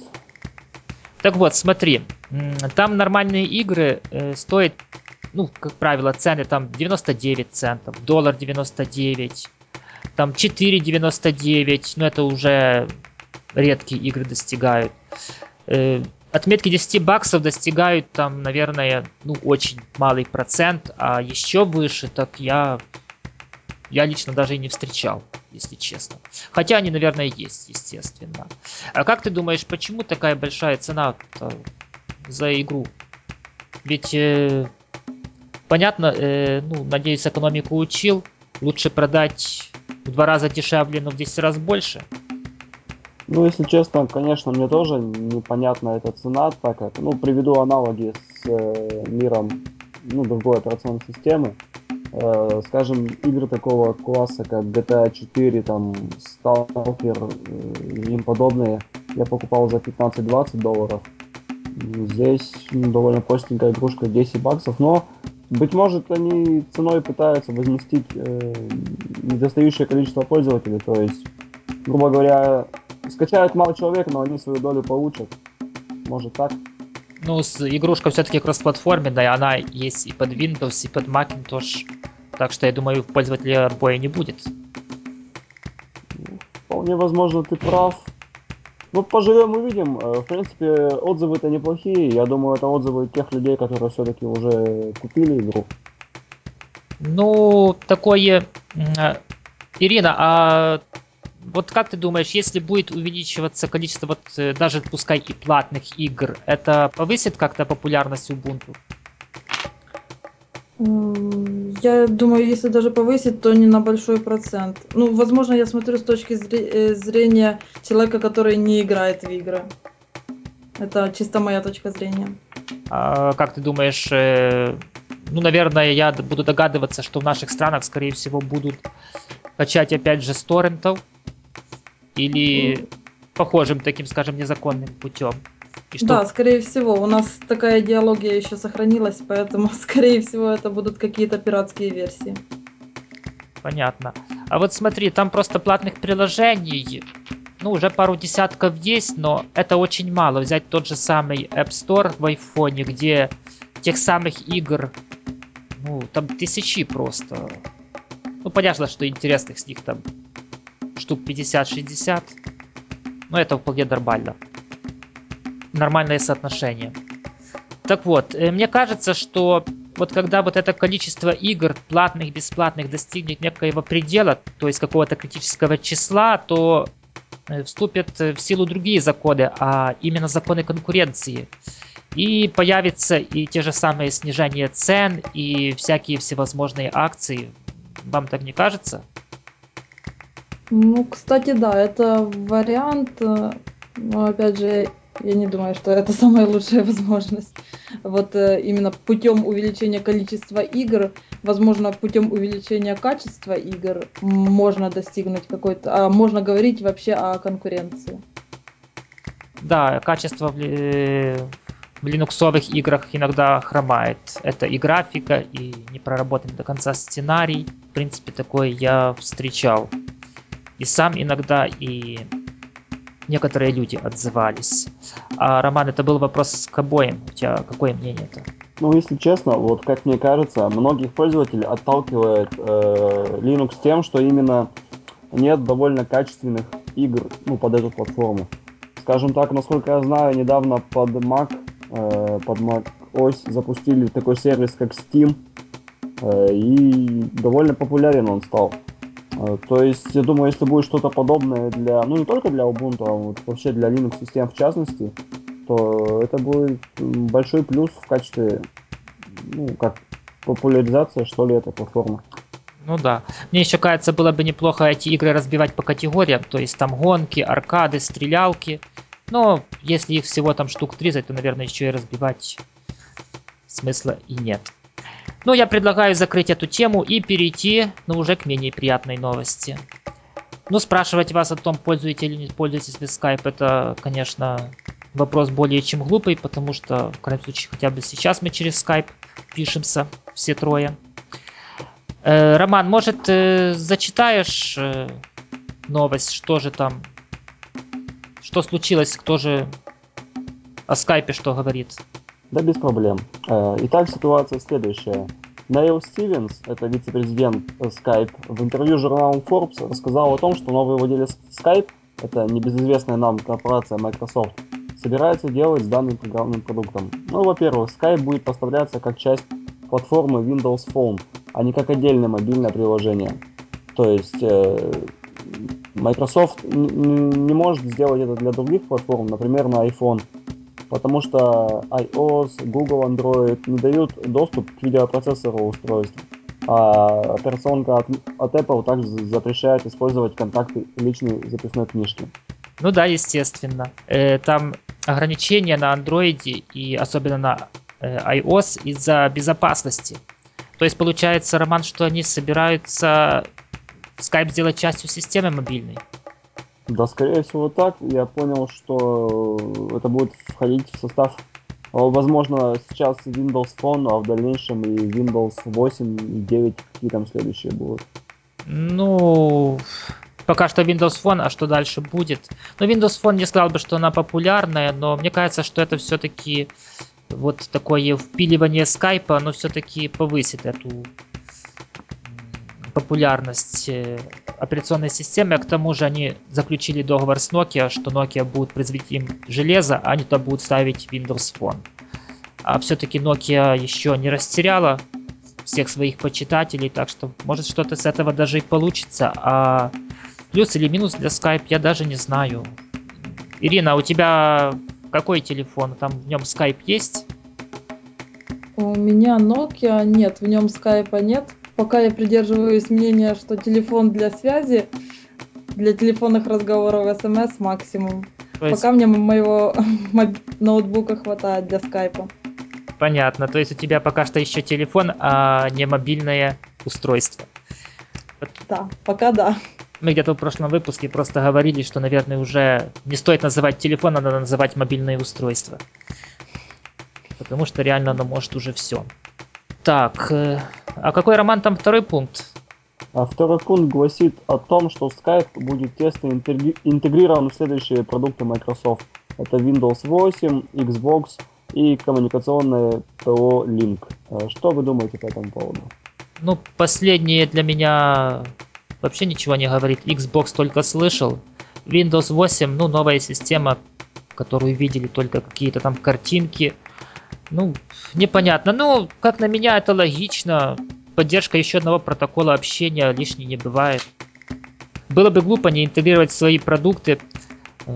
Speaker 1: Так вот, смотри, там нормальные игры э, стоят, ну, как правило, цены там 99 центов, доллар 99, там 4,99, но это уже редкие игры достигают. Э, отметки 10 баксов достигают там, наверное, ну, очень малый процент, а еще выше, так я, я лично даже и не встречал, если честно. Хотя они, наверное, есть, естественно. А как ты думаешь, почему такая большая цена за игру? Ведь э, понятно, э, ну, надеюсь, экономику учил. Лучше продать в два раза дешевле, но в 10 раз больше.
Speaker 2: Ну, если честно, конечно, мне тоже непонятна эта цена, так как, ну, приведу аналоги с э, миром ну, другой операционной системы. Э, скажем, игры такого класса, как GTA 4, там, Stalker э, и им подобные, я покупал за 15-20 долларов. Здесь ну, довольно простенькая игрушка 10 баксов, но, быть может, они ценой пытаются возместить э, недостающее количество пользователей, то есть, грубо говоря, скачают мало человек, но они свою долю получат. Может так?
Speaker 1: Ну, игрушка все-таки кроссплатформенная, она есть и под Windows, и под Macintosh. Так что я думаю, пользователей отбоя не будет.
Speaker 2: Вполне возможно, ты прав. Ну, поживем увидим. Э, В принципе, отзывы-то неплохие. Я думаю, это отзывы тех людей, которые все-таки уже купили игру.
Speaker 1: Ну, такое... а, Ирина, а вот как ты думаешь, если будет увеличиваться количество вот э, даже пускай и платных игр, это повысит как-то популярность Ubuntu?
Speaker 3: Я думаю, если даже повысить, то не на большой процент. Ну, возможно, я смотрю с точки э, зрения человека, который не играет в игры. Это чисто моя точка зрения.
Speaker 1: А как ты думаешь, э, ну, наверное, я буду догадываться, что в наших странах, скорее всего, будут качать опять же с торрентов или похожим таким, скажем, незаконным путем. И что
Speaker 3: Да, скорее всего, у нас такая идеология еще сохранилась, поэтому, скорее всего, это будут какие-то пиратские версии.
Speaker 1: Понятно. А вот смотри, там просто платных приложений, ну, уже пару десятков есть, но это очень мало. Взять тот же самый App Store в айфоне, где тех самых игр, ну, там тысячи просто. Ну, понятно, что интересных с них там штук 50-60. Но это вполне нормально. Нормальное соотношение. Так вот, э, мне кажется, что вот когда вот это количество игр, платных, бесплатных, достигнет некоего предела, то есть какого-то критического числа, то э, вступят э, в силу другие законы, а именно законы конкуренции. И появятся и те же самые снижения цен, и всякие всевозможные акции. Вам так не кажется?
Speaker 3: Ну, кстати, да, это вариант, э, но опять же, я не думаю, что это самая лучшая возможность. Вот э, именно путем увеличения количества игр, возможно, путем увеличения качества игр можно достигнуть какой-то, а можно говорить вообще о конкуренции.
Speaker 1: Да, качество в, ли- в линуксовых играх иногда хромает. Это и графика, и не проработанный до конца сценарий. В принципе, такое я встречал. И сам иногда, и некоторые люди отзывались. А, Роман, это был вопрос к обоим. У тебя какое мнение-то?
Speaker 2: Ну, если честно, вот как мне кажется, многих пользователей отталкивает э, Linux тем, что именно нет довольно качественных игр ну, под эту платформу. Скажем так, насколько я знаю, недавно под Mac, э, под Mac OS запустили такой сервис, как Steam, э, и довольно популярен он стал. Э, То есть, я думаю, если будет что-то подобное для, ну не только для Ubuntu, а вот вообще для Linux систем в частности, то это будет большой плюс в качестве, ну, как популяризация, что ли, этой платформы.
Speaker 1: Ну да. Мне еще кажется, было бы неплохо эти игры разбивать по категориям. То есть там гонки, аркады, стрелялки. Но если их всего там штук 30, то, наверное, еще и разбивать смысла и нет. Ну, я предлагаю закрыть эту тему и перейти, ну, уже к менее приятной новости. Ну, спрашивать вас о том, пользуетесь или не пользуетесь вы Skype, это, конечно, вопрос более чем глупый, потому что, в крайнем случае, хотя бы сейчас мы через Skype пишемся, все трое. Э, Роман, может, э, зачитаешь э, новость, что же там, что случилось, кто же о скайпе что говорит?
Speaker 2: Да без проблем. Э, Итак, ситуация следующая. Нейл Стивенс, это вице-президент Skype, в интервью журналу Forbes рассказал о том, что новый владелец Skype, это небезызвестная нам корпорация Microsoft, собирается делать с данным программным продуктом. Ну, во-первых, Skype будет поставляться как часть платформы Windows Phone, а не как отдельное мобильное приложение. То есть э, Microsoft не может сделать это для других платформ, например, на iPhone, потому что iOS, Google Android не дают доступ к видеопроцессору устройства. А операционка от, от Apple также запрещает использовать контакты личной записной книжки.
Speaker 1: Ну да, естественно. Э, там ограничения на андроиде и особенно на э, iOS из-за безопасности. То есть получается, Роман, что они собираются Skype сделать частью системы мобильной?
Speaker 2: Да, скорее всего так. Я понял, что это будет входить в состав, возможно, сейчас Windows Phone, а в дальнейшем и Windows 8 и 9, какие там следующие будут.
Speaker 1: Ну, пока что Windows Phone, а что дальше будет? Ну, Windows Phone не сказал бы, что она популярная, но мне кажется, что это все-таки вот такое впиливание скайпа, оно все-таки повысит эту популярность э, операционной системы, а к тому же они заключили договор с Nokia, что Nokia будет производить им железо, а они то будут ставить Windows Phone. А все-таки Nokia еще не растеряла всех своих почитателей, так что может что-то с этого даже и получится. А плюс или минус для Skype я даже не знаю. Ирина, а у тебя какой телефон? Там в нем Skype есть?
Speaker 3: У меня Nokia, нет, в нем скайпа нет. Пока я придерживаюсь мнения, что телефон для связи, для телефонных разговоров смс максимум. То есть... Пока мне моего ноутбука хватает для скайпа.
Speaker 1: Понятно, то есть у тебя пока что еще телефон, а не мобильное устройство.
Speaker 3: Да, пока да.
Speaker 1: Мы где-то в прошлом выпуске просто говорили, что, наверное, уже не стоит называть телефон, а надо называть мобильное устройство. Потому что реально оно может уже все. Так, э, а какой роман там второй пункт?
Speaker 2: А второй пункт гласит о том, что Skype будет тесно интегрирован в следующие продукты Microsoft. Это Windows 8, Xbox и коммуникационное ПО Link. А что вы думаете по этому поводу?
Speaker 1: Ну, последнее для меня вообще ничего не говорит. Xbox только слышал. Windows 8, ну, новая система, которую видели только какие-то там картинки. Ну, непонятно. Ну, как на меня, это логично. Поддержка еще одного протокола общения лишней не бывает. Было бы глупо не интегрировать свои продукты э,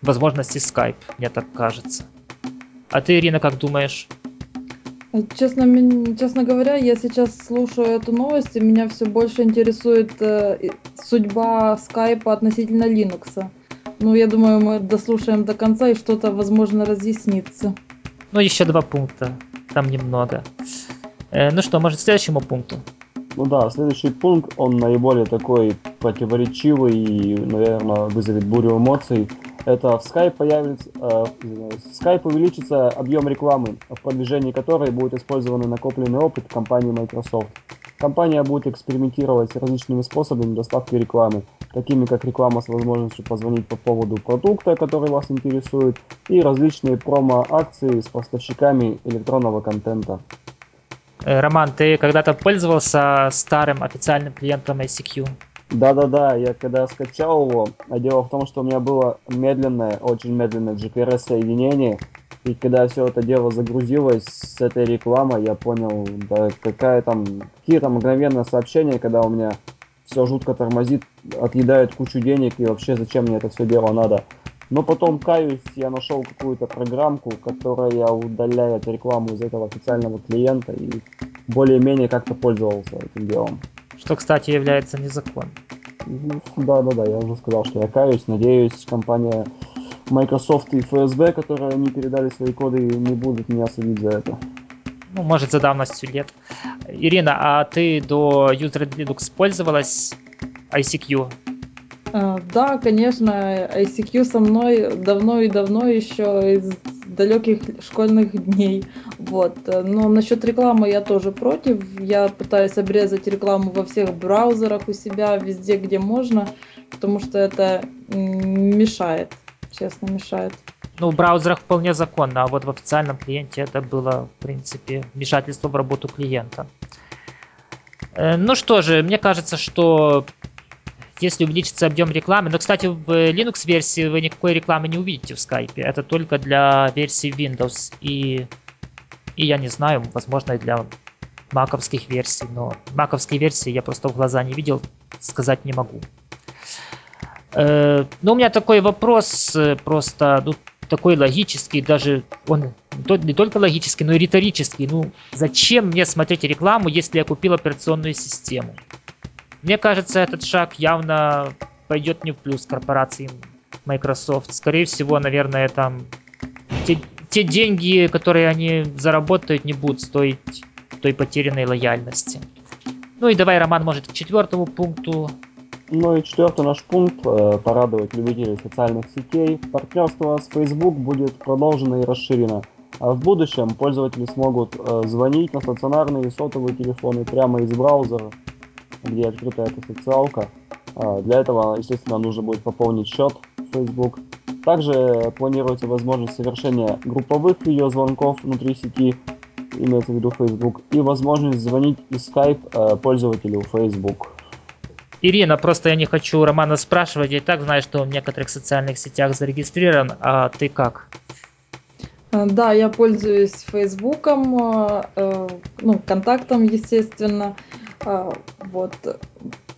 Speaker 1: возможности Skype, мне так кажется. А ты, Ирина, как думаешь?
Speaker 3: Честно, честно говоря, я сейчас слушаю эту новость, и меня все больше интересует э, судьба скайпа относительно Linux. Ну, я думаю, мы дослушаем до конца, и что-то, возможно, разъяснится.
Speaker 1: Ну, еще два пункта. Там немного. Э, ну что, может, к следующему пункту?
Speaker 2: Ну да, следующий пункт, он наиболее такой противоречивый и, наверное, вызовет бурю эмоций. Это в Skype появится, э, в Skype увеличится объем рекламы, в продвижении которой будет использован накопленный опыт компании Microsoft. Компания будет экспериментировать с различными способами доставки рекламы, такими как реклама с возможностью позвонить по поводу продукта, который вас интересует, и различные промо-акции с поставщиками электронного контента.
Speaker 1: Э, Роман, ты когда-то пользовался старым официальным клиентом ICQ?
Speaker 2: Да-да-да, я когда скачал его, а дело в том, что у меня было медленное, очень медленное GPRS-соединение, и когда все это дело загрузилось с этой рекламой, я понял, да какая там, какие там мгновенные сообщения, когда у меня все жутко тормозит, отъедает кучу денег, и вообще зачем мне это все дело надо. Но потом, каюсь, я нашел какую-то программку, которая удаляет рекламу из этого официального клиента, и более-менее как-то пользовался этим делом.
Speaker 1: Что, кстати, является незаконным.
Speaker 2: Да, да, да, я уже сказал, что я каюсь. Надеюсь, компания Microsoft и FSB, которые они передали свои коды, не будут меня судить за это.
Speaker 1: Ну, может, за давностью лет. Ирина, а ты до User Linux пользовалась ICQ?
Speaker 3: А, да, конечно, ICQ со мной давно и давно еще из далеких школьных дней. Вот. Но насчет рекламы я тоже против. Я пытаюсь обрезать рекламу во всех браузерах у себя, везде, где можно, потому что это мешает, честно, мешает.
Speaker 1: Ну, в браузерах вполне законно, а вот в официальном клиенте это было, в принципе, вмешательство в работу клиента. Э, ну что же, мне кажется, что если увеличится объем рекламы. Но, кстати, в Linux версии вы никакой рекламы не увидите в Skype. Это только для версии Windows и, и я не знаю, возможно, и для маковских версий. Но маковские версии я просто в глаза не видел, сказать не могу. Э, но у меня такой вопрос э, просто, ну, такой логический, даже он не только логический, но и риторический. Ну, зачем мне смотреть рекламу, если я купил операционную систему? Мне кажется, этот шаг явно пойдет не в плюс корпорации Microsoft. Скорее всего, наверное, там те, те деньги, которые они заработают, не будут стоить той потерянной лояльности. Ну и давай, Роман, может, к четвертому пункту.
Speaker 2: Ну и четвертый наш пункт э, порадовать любителей социальных сетей. Партнерство с Facebook будет продолжено и расширено. А в будущем пользователи смогут э, звонить на стационарные сотовые телефоны прямо из браузера, где открыта эта социалка. Э, для этого, естественно, нужно будет пополнить счет в Facebook. Также планируется возможность совершения групповых видеозвонков внутри сети, имеется в виду Facebook, и возможность звонить из Skype пользователю Facebook.
Speaker 1: Ирина, просто я не хочу Романа спрашивать, я и так знаю, что он в некоторых социальных сетях зарегистрирован, а ты как?
Speaker 3: Э, да, я пользуюсь Фейсбуком, э, ну, контактом, естественно. Вот.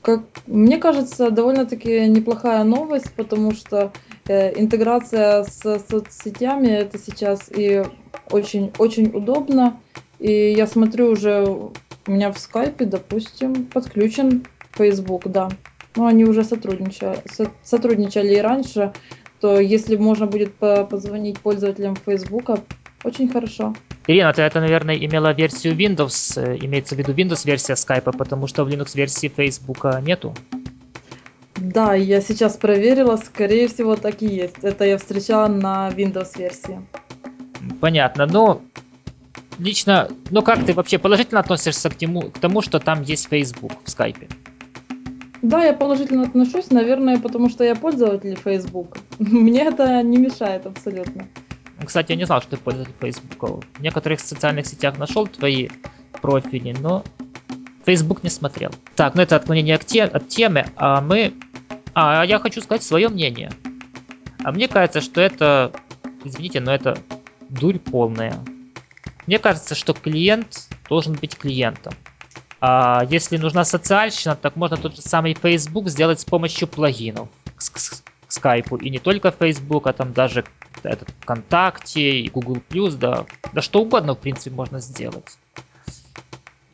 Speaker 3: Как, мне кажется, довольно-таки неплохая новость, потому что э, интеграция с соцсетями это сейчас и очень, очень удобно. И я смотрю уже, у меня в скайпе, допустим, подключен Facebook, да. Ну, они уже сотрудничали, со, сотрудничали и раньше, то если можно будет по позвонить пользователям Facebook, очень хорошо.
Speaker 1: Ирина, ты это, наверное, имела версию Windows, э, имеется в виду Windows-версия Skype, потому что в Linux-версии Facebook нету?
Speaker 3: Да, я сейчас проверила, скорее всего, так и есть. Это я встречала на Windows-версии.
Speaker 1: Понятно, но лично, ну как ты вообще положительно относишься к тому, к тому, что там есть Facebook в Skype?
Speaker 3: Да, я положительно отношусь, наверное, потому что я пользователь Facebook. Мне это не мешает абсолютно.
Speaker 1: Кстати, я не знал, что ты пользователь Facebook. В некоторых социальных сетях нашел твои профили, но Facebook не смотрел. Так, ну это отклонение от, те, от темы, а мы... А, я хочу сказать свое мнение. А мне кажется, что это... Извините, но это дурь полная. Мне кажется, что клиент должен быть клиентом. А если нужна социальщина, так можно тот же самый Facebook сделать с помощью плагинов к, к, к Skype. И не только Facebook, а там даже этот ВКонтакте, и Google+, да, да что угодно, в принципе, можно сделать.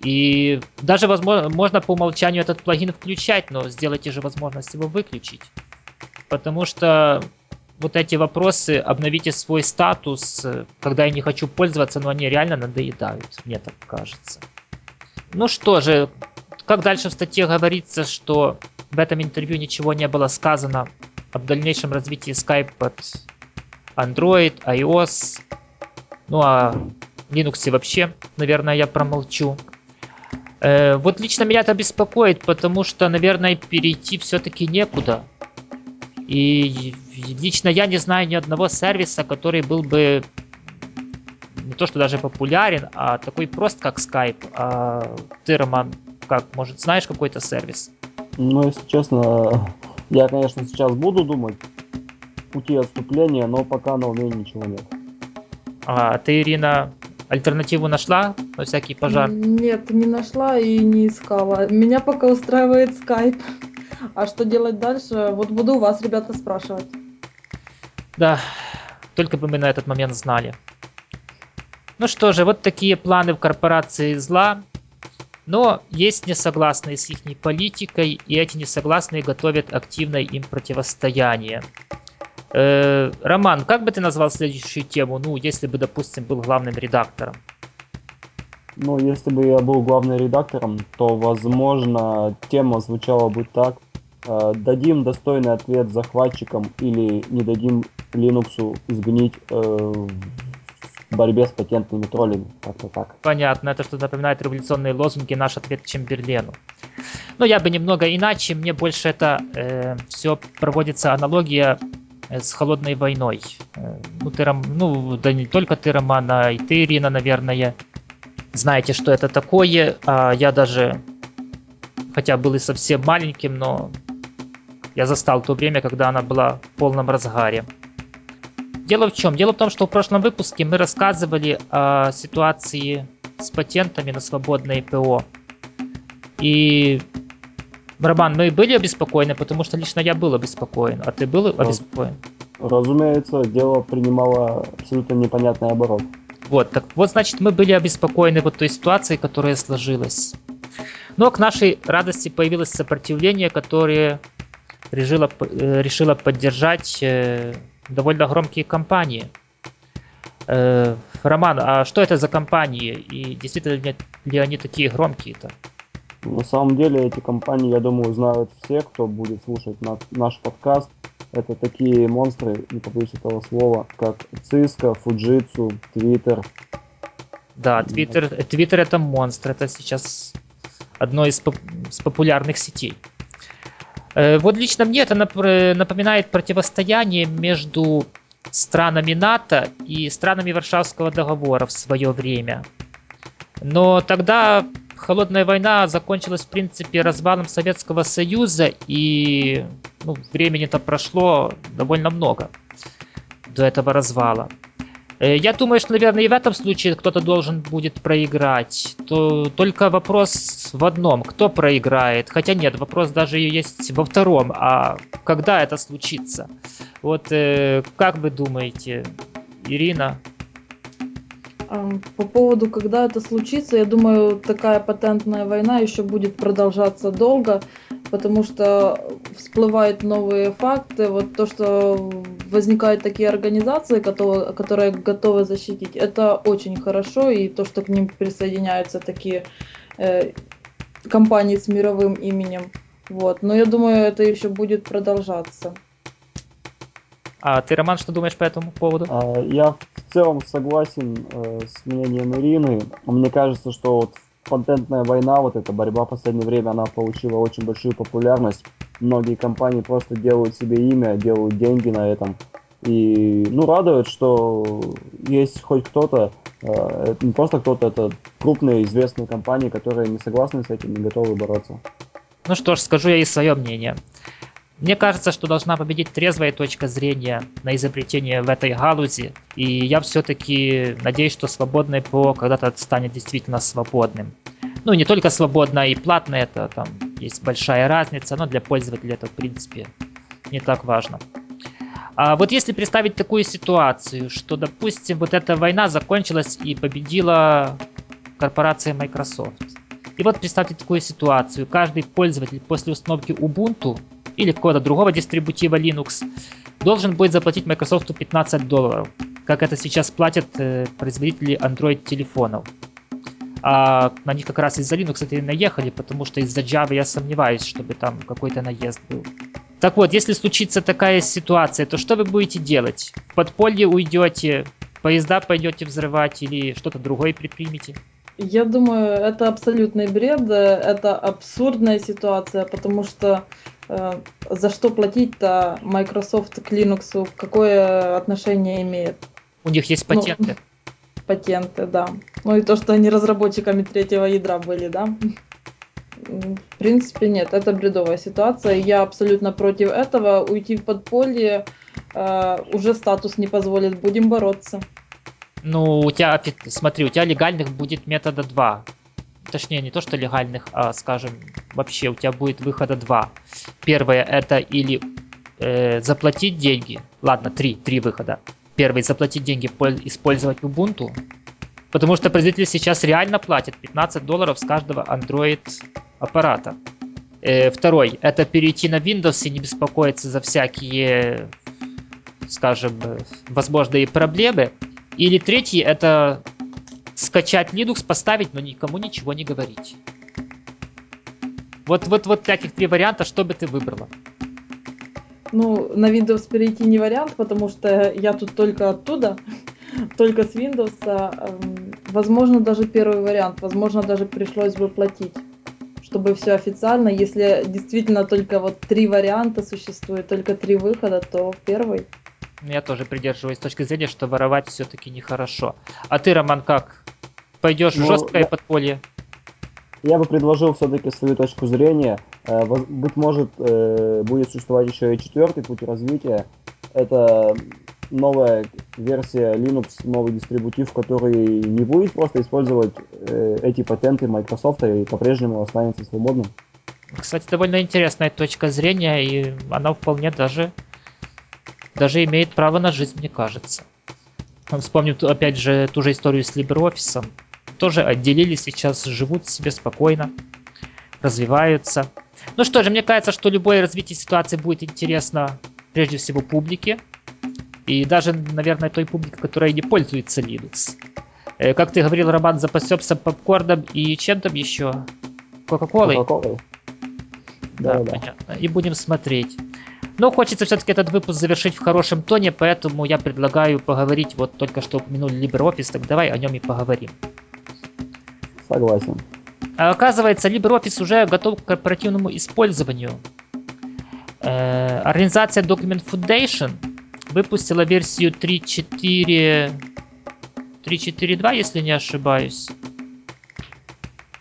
Speaker 1: И даже возможно, можно по умолчанию этот плагин включать, но сделайте же возможность его выключить. Потому что вот эти вопросы, обновите свой статус, когда я не хочу пользоваться, но они реально надоедают, мне так кажется. Ну что же, как дальше в статье говорится, что в этом интервью ничего не было сказано об дальнейшем развитии Skype под Android, iOS, ну а Linux вообще, наверное, я промолчу. Э, вот лично меня это беспокоит, потому что, наверное, перейти все-таки некуда. И лично я не знаю ни одного сервиса, который был бы не то что даже популярен, а такой прост, как Skype. А ты, Роман, как, может, знаешь какой-то сервис?
Speaker 2: Ну, если честно, я, конечно, сейчас буду думать, пути отступления, но пока на уме ничего нет.
Speaker 1: А ты, Ирина, альтернативу нашла на всякий пожар?
Speaker 3: Нет, не нашла и не искала. Меня пока устраивает Skype. А что делать дальше? Вот буду у вас, ребята, спрашивать.
Speaker 1: Да, только бы мы на этот момент знали. Ну что же, вот такие планы в корпорации зла. Но есть несогласные с их политикой, и эти несогласные готовят активное им противостояние. Э, Роман, как бы ты назвал следующую тему, ну, если бы, допустим, был главным редактором?
Speaker 2: Ну, если бы я был главным редактором, то, возможно, тема звучала бы так. Э, дадим достойный ответ захватчикам или не дадим Linux изгнить э, борьбе с патентными троллями. Как-то так.
Speaker 1: Понятно, это что напоминает революционные лозунги «Наш ответ Чемберлену». Но я бы немного иначе, мне больше это э, все проводится аналогия Э, с холодной войной. Э, ну, ты, ну, да не только ты, Роман, а и ты, Ирина, наверное, знаете, что это такое. А я даже, хотя был и совсем маленьким, но я застал то время, когда она была в полном разгаре. Дело в чем? Дело в том, что в прошлом выпуске мы рассказывали о ситуации с патентами на свободное ПО. И Роман, мы были обеспокоены, потому что лично я был обеспокоен. А ты был обеспокоен?
Speaker 2: Разумеется, дело принимало абсолютно непонятный оборот.
Speaker 1: Вот, так вот, значит, мы были обеспокоены вот той ситуацией, которая сложилась. Но к нашей радости появилось сопротивление, которое решило, э, решило поддержать э, довольно громкие компании. Э, Роман, а что это за компании и действительно ли, они такие громкие-то?
Speaker 2: На самом деле эти компании, я думаю, знают все, кто будет слушать на, наш подкаст. Это такие монстры, не побоюсь этого слова, как Cisco, Fujitsu, Twitter.
Speaker 1: Да, Twitter, Twitter это монстр, это сейчас одно из, поп- из популярных сетей. Э, вот лично мне это напоминает противостояние между странами НАТО и странами Варшавского договора в свое время. Но тогда холодная война закончилась, в принципе, развалом Советского Союза, и ну, времени-то прошло довольно много до этого развала. Э, я думаю, что, наверное, и в этом случае кто-то должен будет проиграть. То только вопрос в одном, кто проиграет. Хотя нет, вопрос даже есть во втором, а когда это случится. Вот э, как вы думаете, Ирина?
Speaker 3: По поводу, когда это случится, я думаю, такая патентная война еще будет продолжаться долго, потому что всплывают новые факты. Вот то, что возникают такие организации, которые, которые готовы защитить, это очень хорошо, и то, что к ним присоединяются такие э, компании с мировым именем. Вот. Но я думаю, это еще будет продолжаться.
Speaker 1: А ты, Роман, что думаешь по этому поводу?
Speaker 2: А, я в целом согласен э, с мнением Ирины. Мне кажется, что вот патентная война, вот эта борьба в последнее время, она получила очень большую популярность. Многие компании просто делают себе имя, делают деньги на этом. И, ну, радует, что есть хоть кто-то, э, не просто кто-то, это крупные известные компании, которые не согласны с этим и готовы бороться.
Speaker 1: Ну что ж, скажу я и свое мнение. Мне кажется, что должна победить трезвая точка зрения на изобретение в этой галузи, и я все-таки надеюсь, что свободное ПО когда-то станет действительно свободным. Ну, не только свободное и платное, это там есть большая разница, но для пользователя это, в принципе, не так важно. А вот если представить такую ситуацию, что, допустим, вот эта война закончилась и победила корпорация Microsoft. И вот представьте такую ситуацию. Каждый пользователь после установки Ubuntu или какого-то другого дистрибутива Linux, должен будет заплатить Microsoft 15 долларов, как это сейчас платят э, производители Android телефонов. А на них как раз из-за Linux это и наехали, потому что из-за Java я сомневаюсь, чтобы там какой-то наезд был. Так вот, если случится такая ситуация, то что вы будете делать? В подполье уйдете, поезда пойдете взрывать или что-то другое предпримете?
Speaker 3: Я думаю, это абсолютный бред, это абсурдная ситуация, потому что Э, за что платить-то Microsoft к Linux, какое отношение имеет?
Speaker 1: У них есть ну, патенты.
Speaker 3: Ну, патенты, да. Ну и то, что они разработчиками третьего ядра были, да. В принципе, нет, это бредовая ситуация. Я абсолютно против этого. Уйти в подполье э, уже статус не позволит. Будем бороться.
Speaker 1: Ну, у тебя, смотри, у тебя легальных будет метода 2 точнее не то что легальных, а скажем, вообще у тебя будет выхода два. Первое это или э, заплатить деньги, ладно, три, три выхода. Первый заплатить деньги, использовать Ubuntu, потому что производители сейчас реально платят 15 долларов с каждого Android аппарата. Э, второй это перейти на Windows и не беспокоиться за всякие, скажем, возможные проблемы. Или третий это скачать Linux, поставить, но никому ничего не говорить. Вот, вот, вот этих три варианта, что бы ты выбрала?
Speaker 3: Ну, на Windows перейти не вариант, потому что я тут только оттуда, только с Windows. Эм, возможно, даже первый вариант, возможно, даже пришлось бы платить, чтобы все официально. Если действительно только вот три варианта существует, только три выхода, то первый.
Speaker 1: Я тоже придерживаюсь точки зрения, что воровать все-таки нехорошо. А ты, Роман, как? Пойдешь ну, в жесткое я... подполье?
Speaker 2: Я бы предложил все-таки свою точку зрения. Э, быть может, э, будет существовать еще и четвертый путь развития. Это новая версия Linux, новый дистрибутив, который не будет просто использовать э, эти патенты Microsoft и по-прежнему останется свободным.
Speaker 1: Кстати, довольно интересная точка зрения, и она вполне даже даже имеет право на жизнь, мне кажется. Вспомним опять же ту же историю с LibreOffice. Тоже отделились сейчас, живут себе спокойно, развиваются. Ну что же, мне кажется, что любое развитие ситуации будет интересно прежде всего публике. И даже, наверное, той публики, которая не пользуется Linux. Э, как ты говорил, Роман, запасемся попкорном и чем там еще? Кока-колой?
Speaker 2: Кока-колой.
Speaker 1: Да,
Speaker 2: Да, да.
Speaker 1: понятно. И будем смотреть. Но хочется все-таки этот выпуск завершить в хорошем тоне, поэтому я предлагаю поговорить, вот только что упомянули LibreOffice, так давай о нем и поговорим.
Speaker 2: Согласен.
Speaker 1: А оказывается, LibreOffice уже готов к корпоративному использованию. Э, Организация Document Foundation выпустила версию 3.4... 3.4.2, если не ошибаюсь.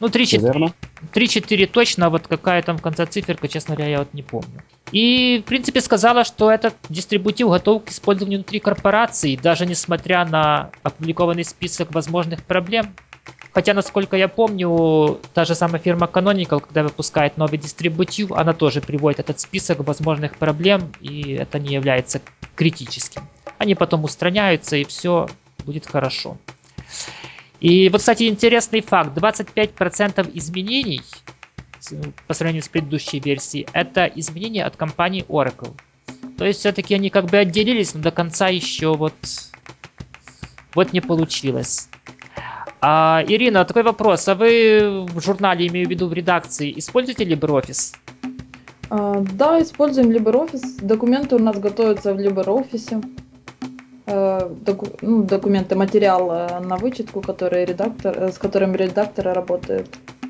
Speaker 1: Ну,
Speaker 2: Всё
Speaker 1: 3.4
Speaker 2: верно?
Speaker 1: 3-4 точно, а вот какая там в конце циферка, честно говоря, я вот не помню. И, в принципе, сказала, что этот дистрибутив готов к использованию внутри корпорации, даже несмотря на опубликованный список возможных проблем. Хотя, насколько я помню, та же самая фирма Canonical, когда выпускает новый дистрибутив, она тоже приводит этот список возможных проблем, и это не является критическим. Они потом устраняются, и все будет хорошо. И вот, кстати, интересный факт. 25% изменений по сравнению с предыдущей версией, это изменения от компании Oracle. То есть все-таки они как бы отделились, но до конца еще вот, вот не получилось. А, Ирина, такой вопрос. А вы в журнале, имею в виду в редакции, используете LibreOffice?
Speaker 3: А, Да, используем LibreOffice. Документы у нас готовятся в LibreOffice. Доку- ну, документы, материал э, на вычетку, который редактор, э, с которым редакторы работают.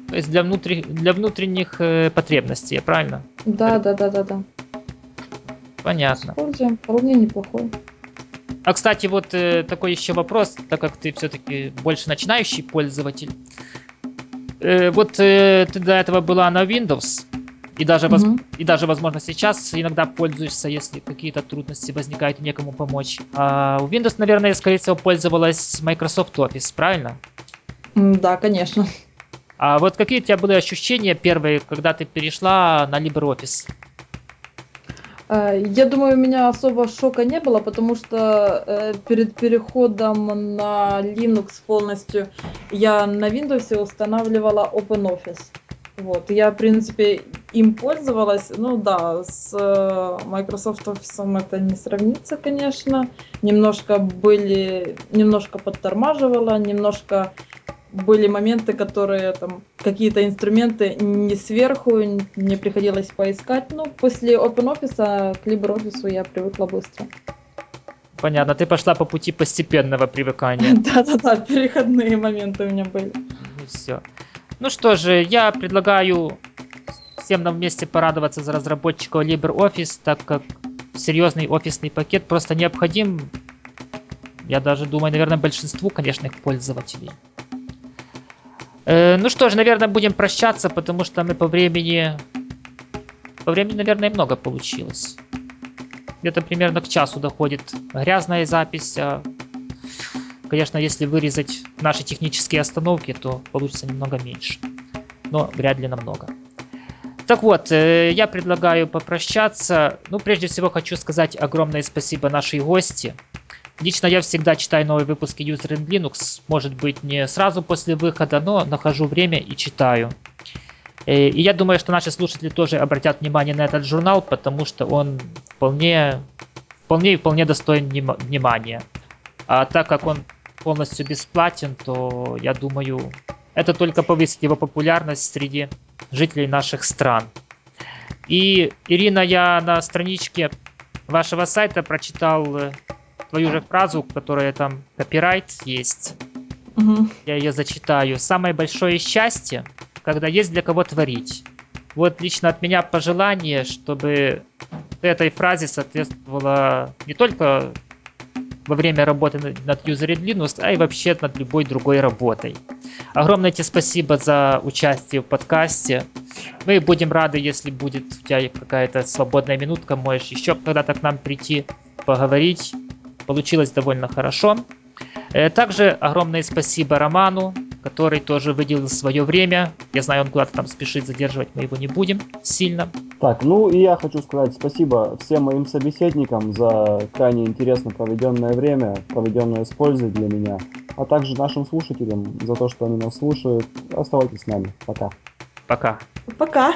Speaker 1: То есть для, внутри, для внутренних э, потребностей, правильно?
Speaker 3: Да, да, да, да, да.
Speaker 1: Понятно.
Speaker 3: Используем. Вполне неплохой.
Speaker 1: А кстати, вот э, такой еще вопрос, так как ты все-таки больше начинающий пользователь. Э, вот э, ты до этого была на Windows, и даже, воз-
Speaker 3: Мгм.
Speaker 1: и даже, возможно, сейчас иногда пользуешься, если какие-то трудности возникают и некому помочь. А у Windows, наверное, скорее всего, пользовалась Microsoft Office, правильно?
Speaker 3: М, Да, конечно.
Speaker 1: А вот какие у тебя были ощущения первые, когда ты перешла на LibreOffice?
Speaker 3: Э, Я думаю, у меня особо шока не было, потому что э, перед переходом на Linux полностью я на Windows устанавливала OpenOffice. Вот, я, в принципе, им пользовалась. Ну да, с э, Microsoft Office это не сравнится, конечно. Немножко были, немножко подтормаживала, немножко были моменты, которые там какие-то инструменты не сверху, н- мне приходилось поискать. Ну, после OpenOffice к LibreOffice я привыкла быстро.
Speaker 1: Понятно, ты пошла по пути постепенного привыкания.
Speaker 3: Да-да-да, переходные моменты у меня были.
Speaker 1: Ну все. Ну что же, я предлагаю всем нам вместе порадоваться за разработчиков LibreOffice, так как серьезный офисный пакет просто необходим. Я даже думаю, наверное, большинству, конечно, их пользователей. Э, ну что ж, наверное, будем прощаться, потому что мы по времени... По времени, наверное, много получилось. Где-то примерно к часу доходит грязная запись, а Конечно, если вырезать наши технические остановки, то получится немного меньше. Но вряд ли намного. Так вот, э, я предлагаю попрощаться. Ну, прежде всего, хочу сказать огромное спасибо нашей гости. Лично я всегда читаю новые выпуски User in Linux. Может быть, не сразу после выхода, но нахожу время и читаю. Э, И я думаю, что наши слушатели тоже обратят внимание на этот журнал, потому что он вполне, вполне и вполне достоин внима- внимания. А так как он полностью бесплатен, то я думаю, это только повысит его популярность среди жителей наших стран. И, Ирина, я на страничке вашего сайта прочитал э, твою же фразу, которая там копирайт есть.
Speaker 3: Мгм.
Speaker 1: Я ее зачитаю. Самое большое счастье, когда есть для кого творить. Вот лично от меня пожелание, чтобы этой фразе соответствовало не только во время работы над- над User in Linux, а и вообще над любой другой работой. Огромное тебе спасибо за участие в подкасте. Мы будем рады, если будет у тебя какая-то свободная минутка, можешь еще когда-то к нам прийти, поговорить. Получилось довольно хорошо. Э, Также огромное спасибо Роману, который тоже выделил свое время. Я знаю, он куда-то там спешит, задерживать мы его не будем сильно.
Speaker 2: Так, ну и я хочу сказать спасибо всем моим собеседникам за крайне интересно проведенное время, проведенное с пользой для меня, а также нашим слушателям за то, что они нас слушают. Оставайтесь с нами. Пока.
Speaker 1: Пока.
Speaker 3: Пока.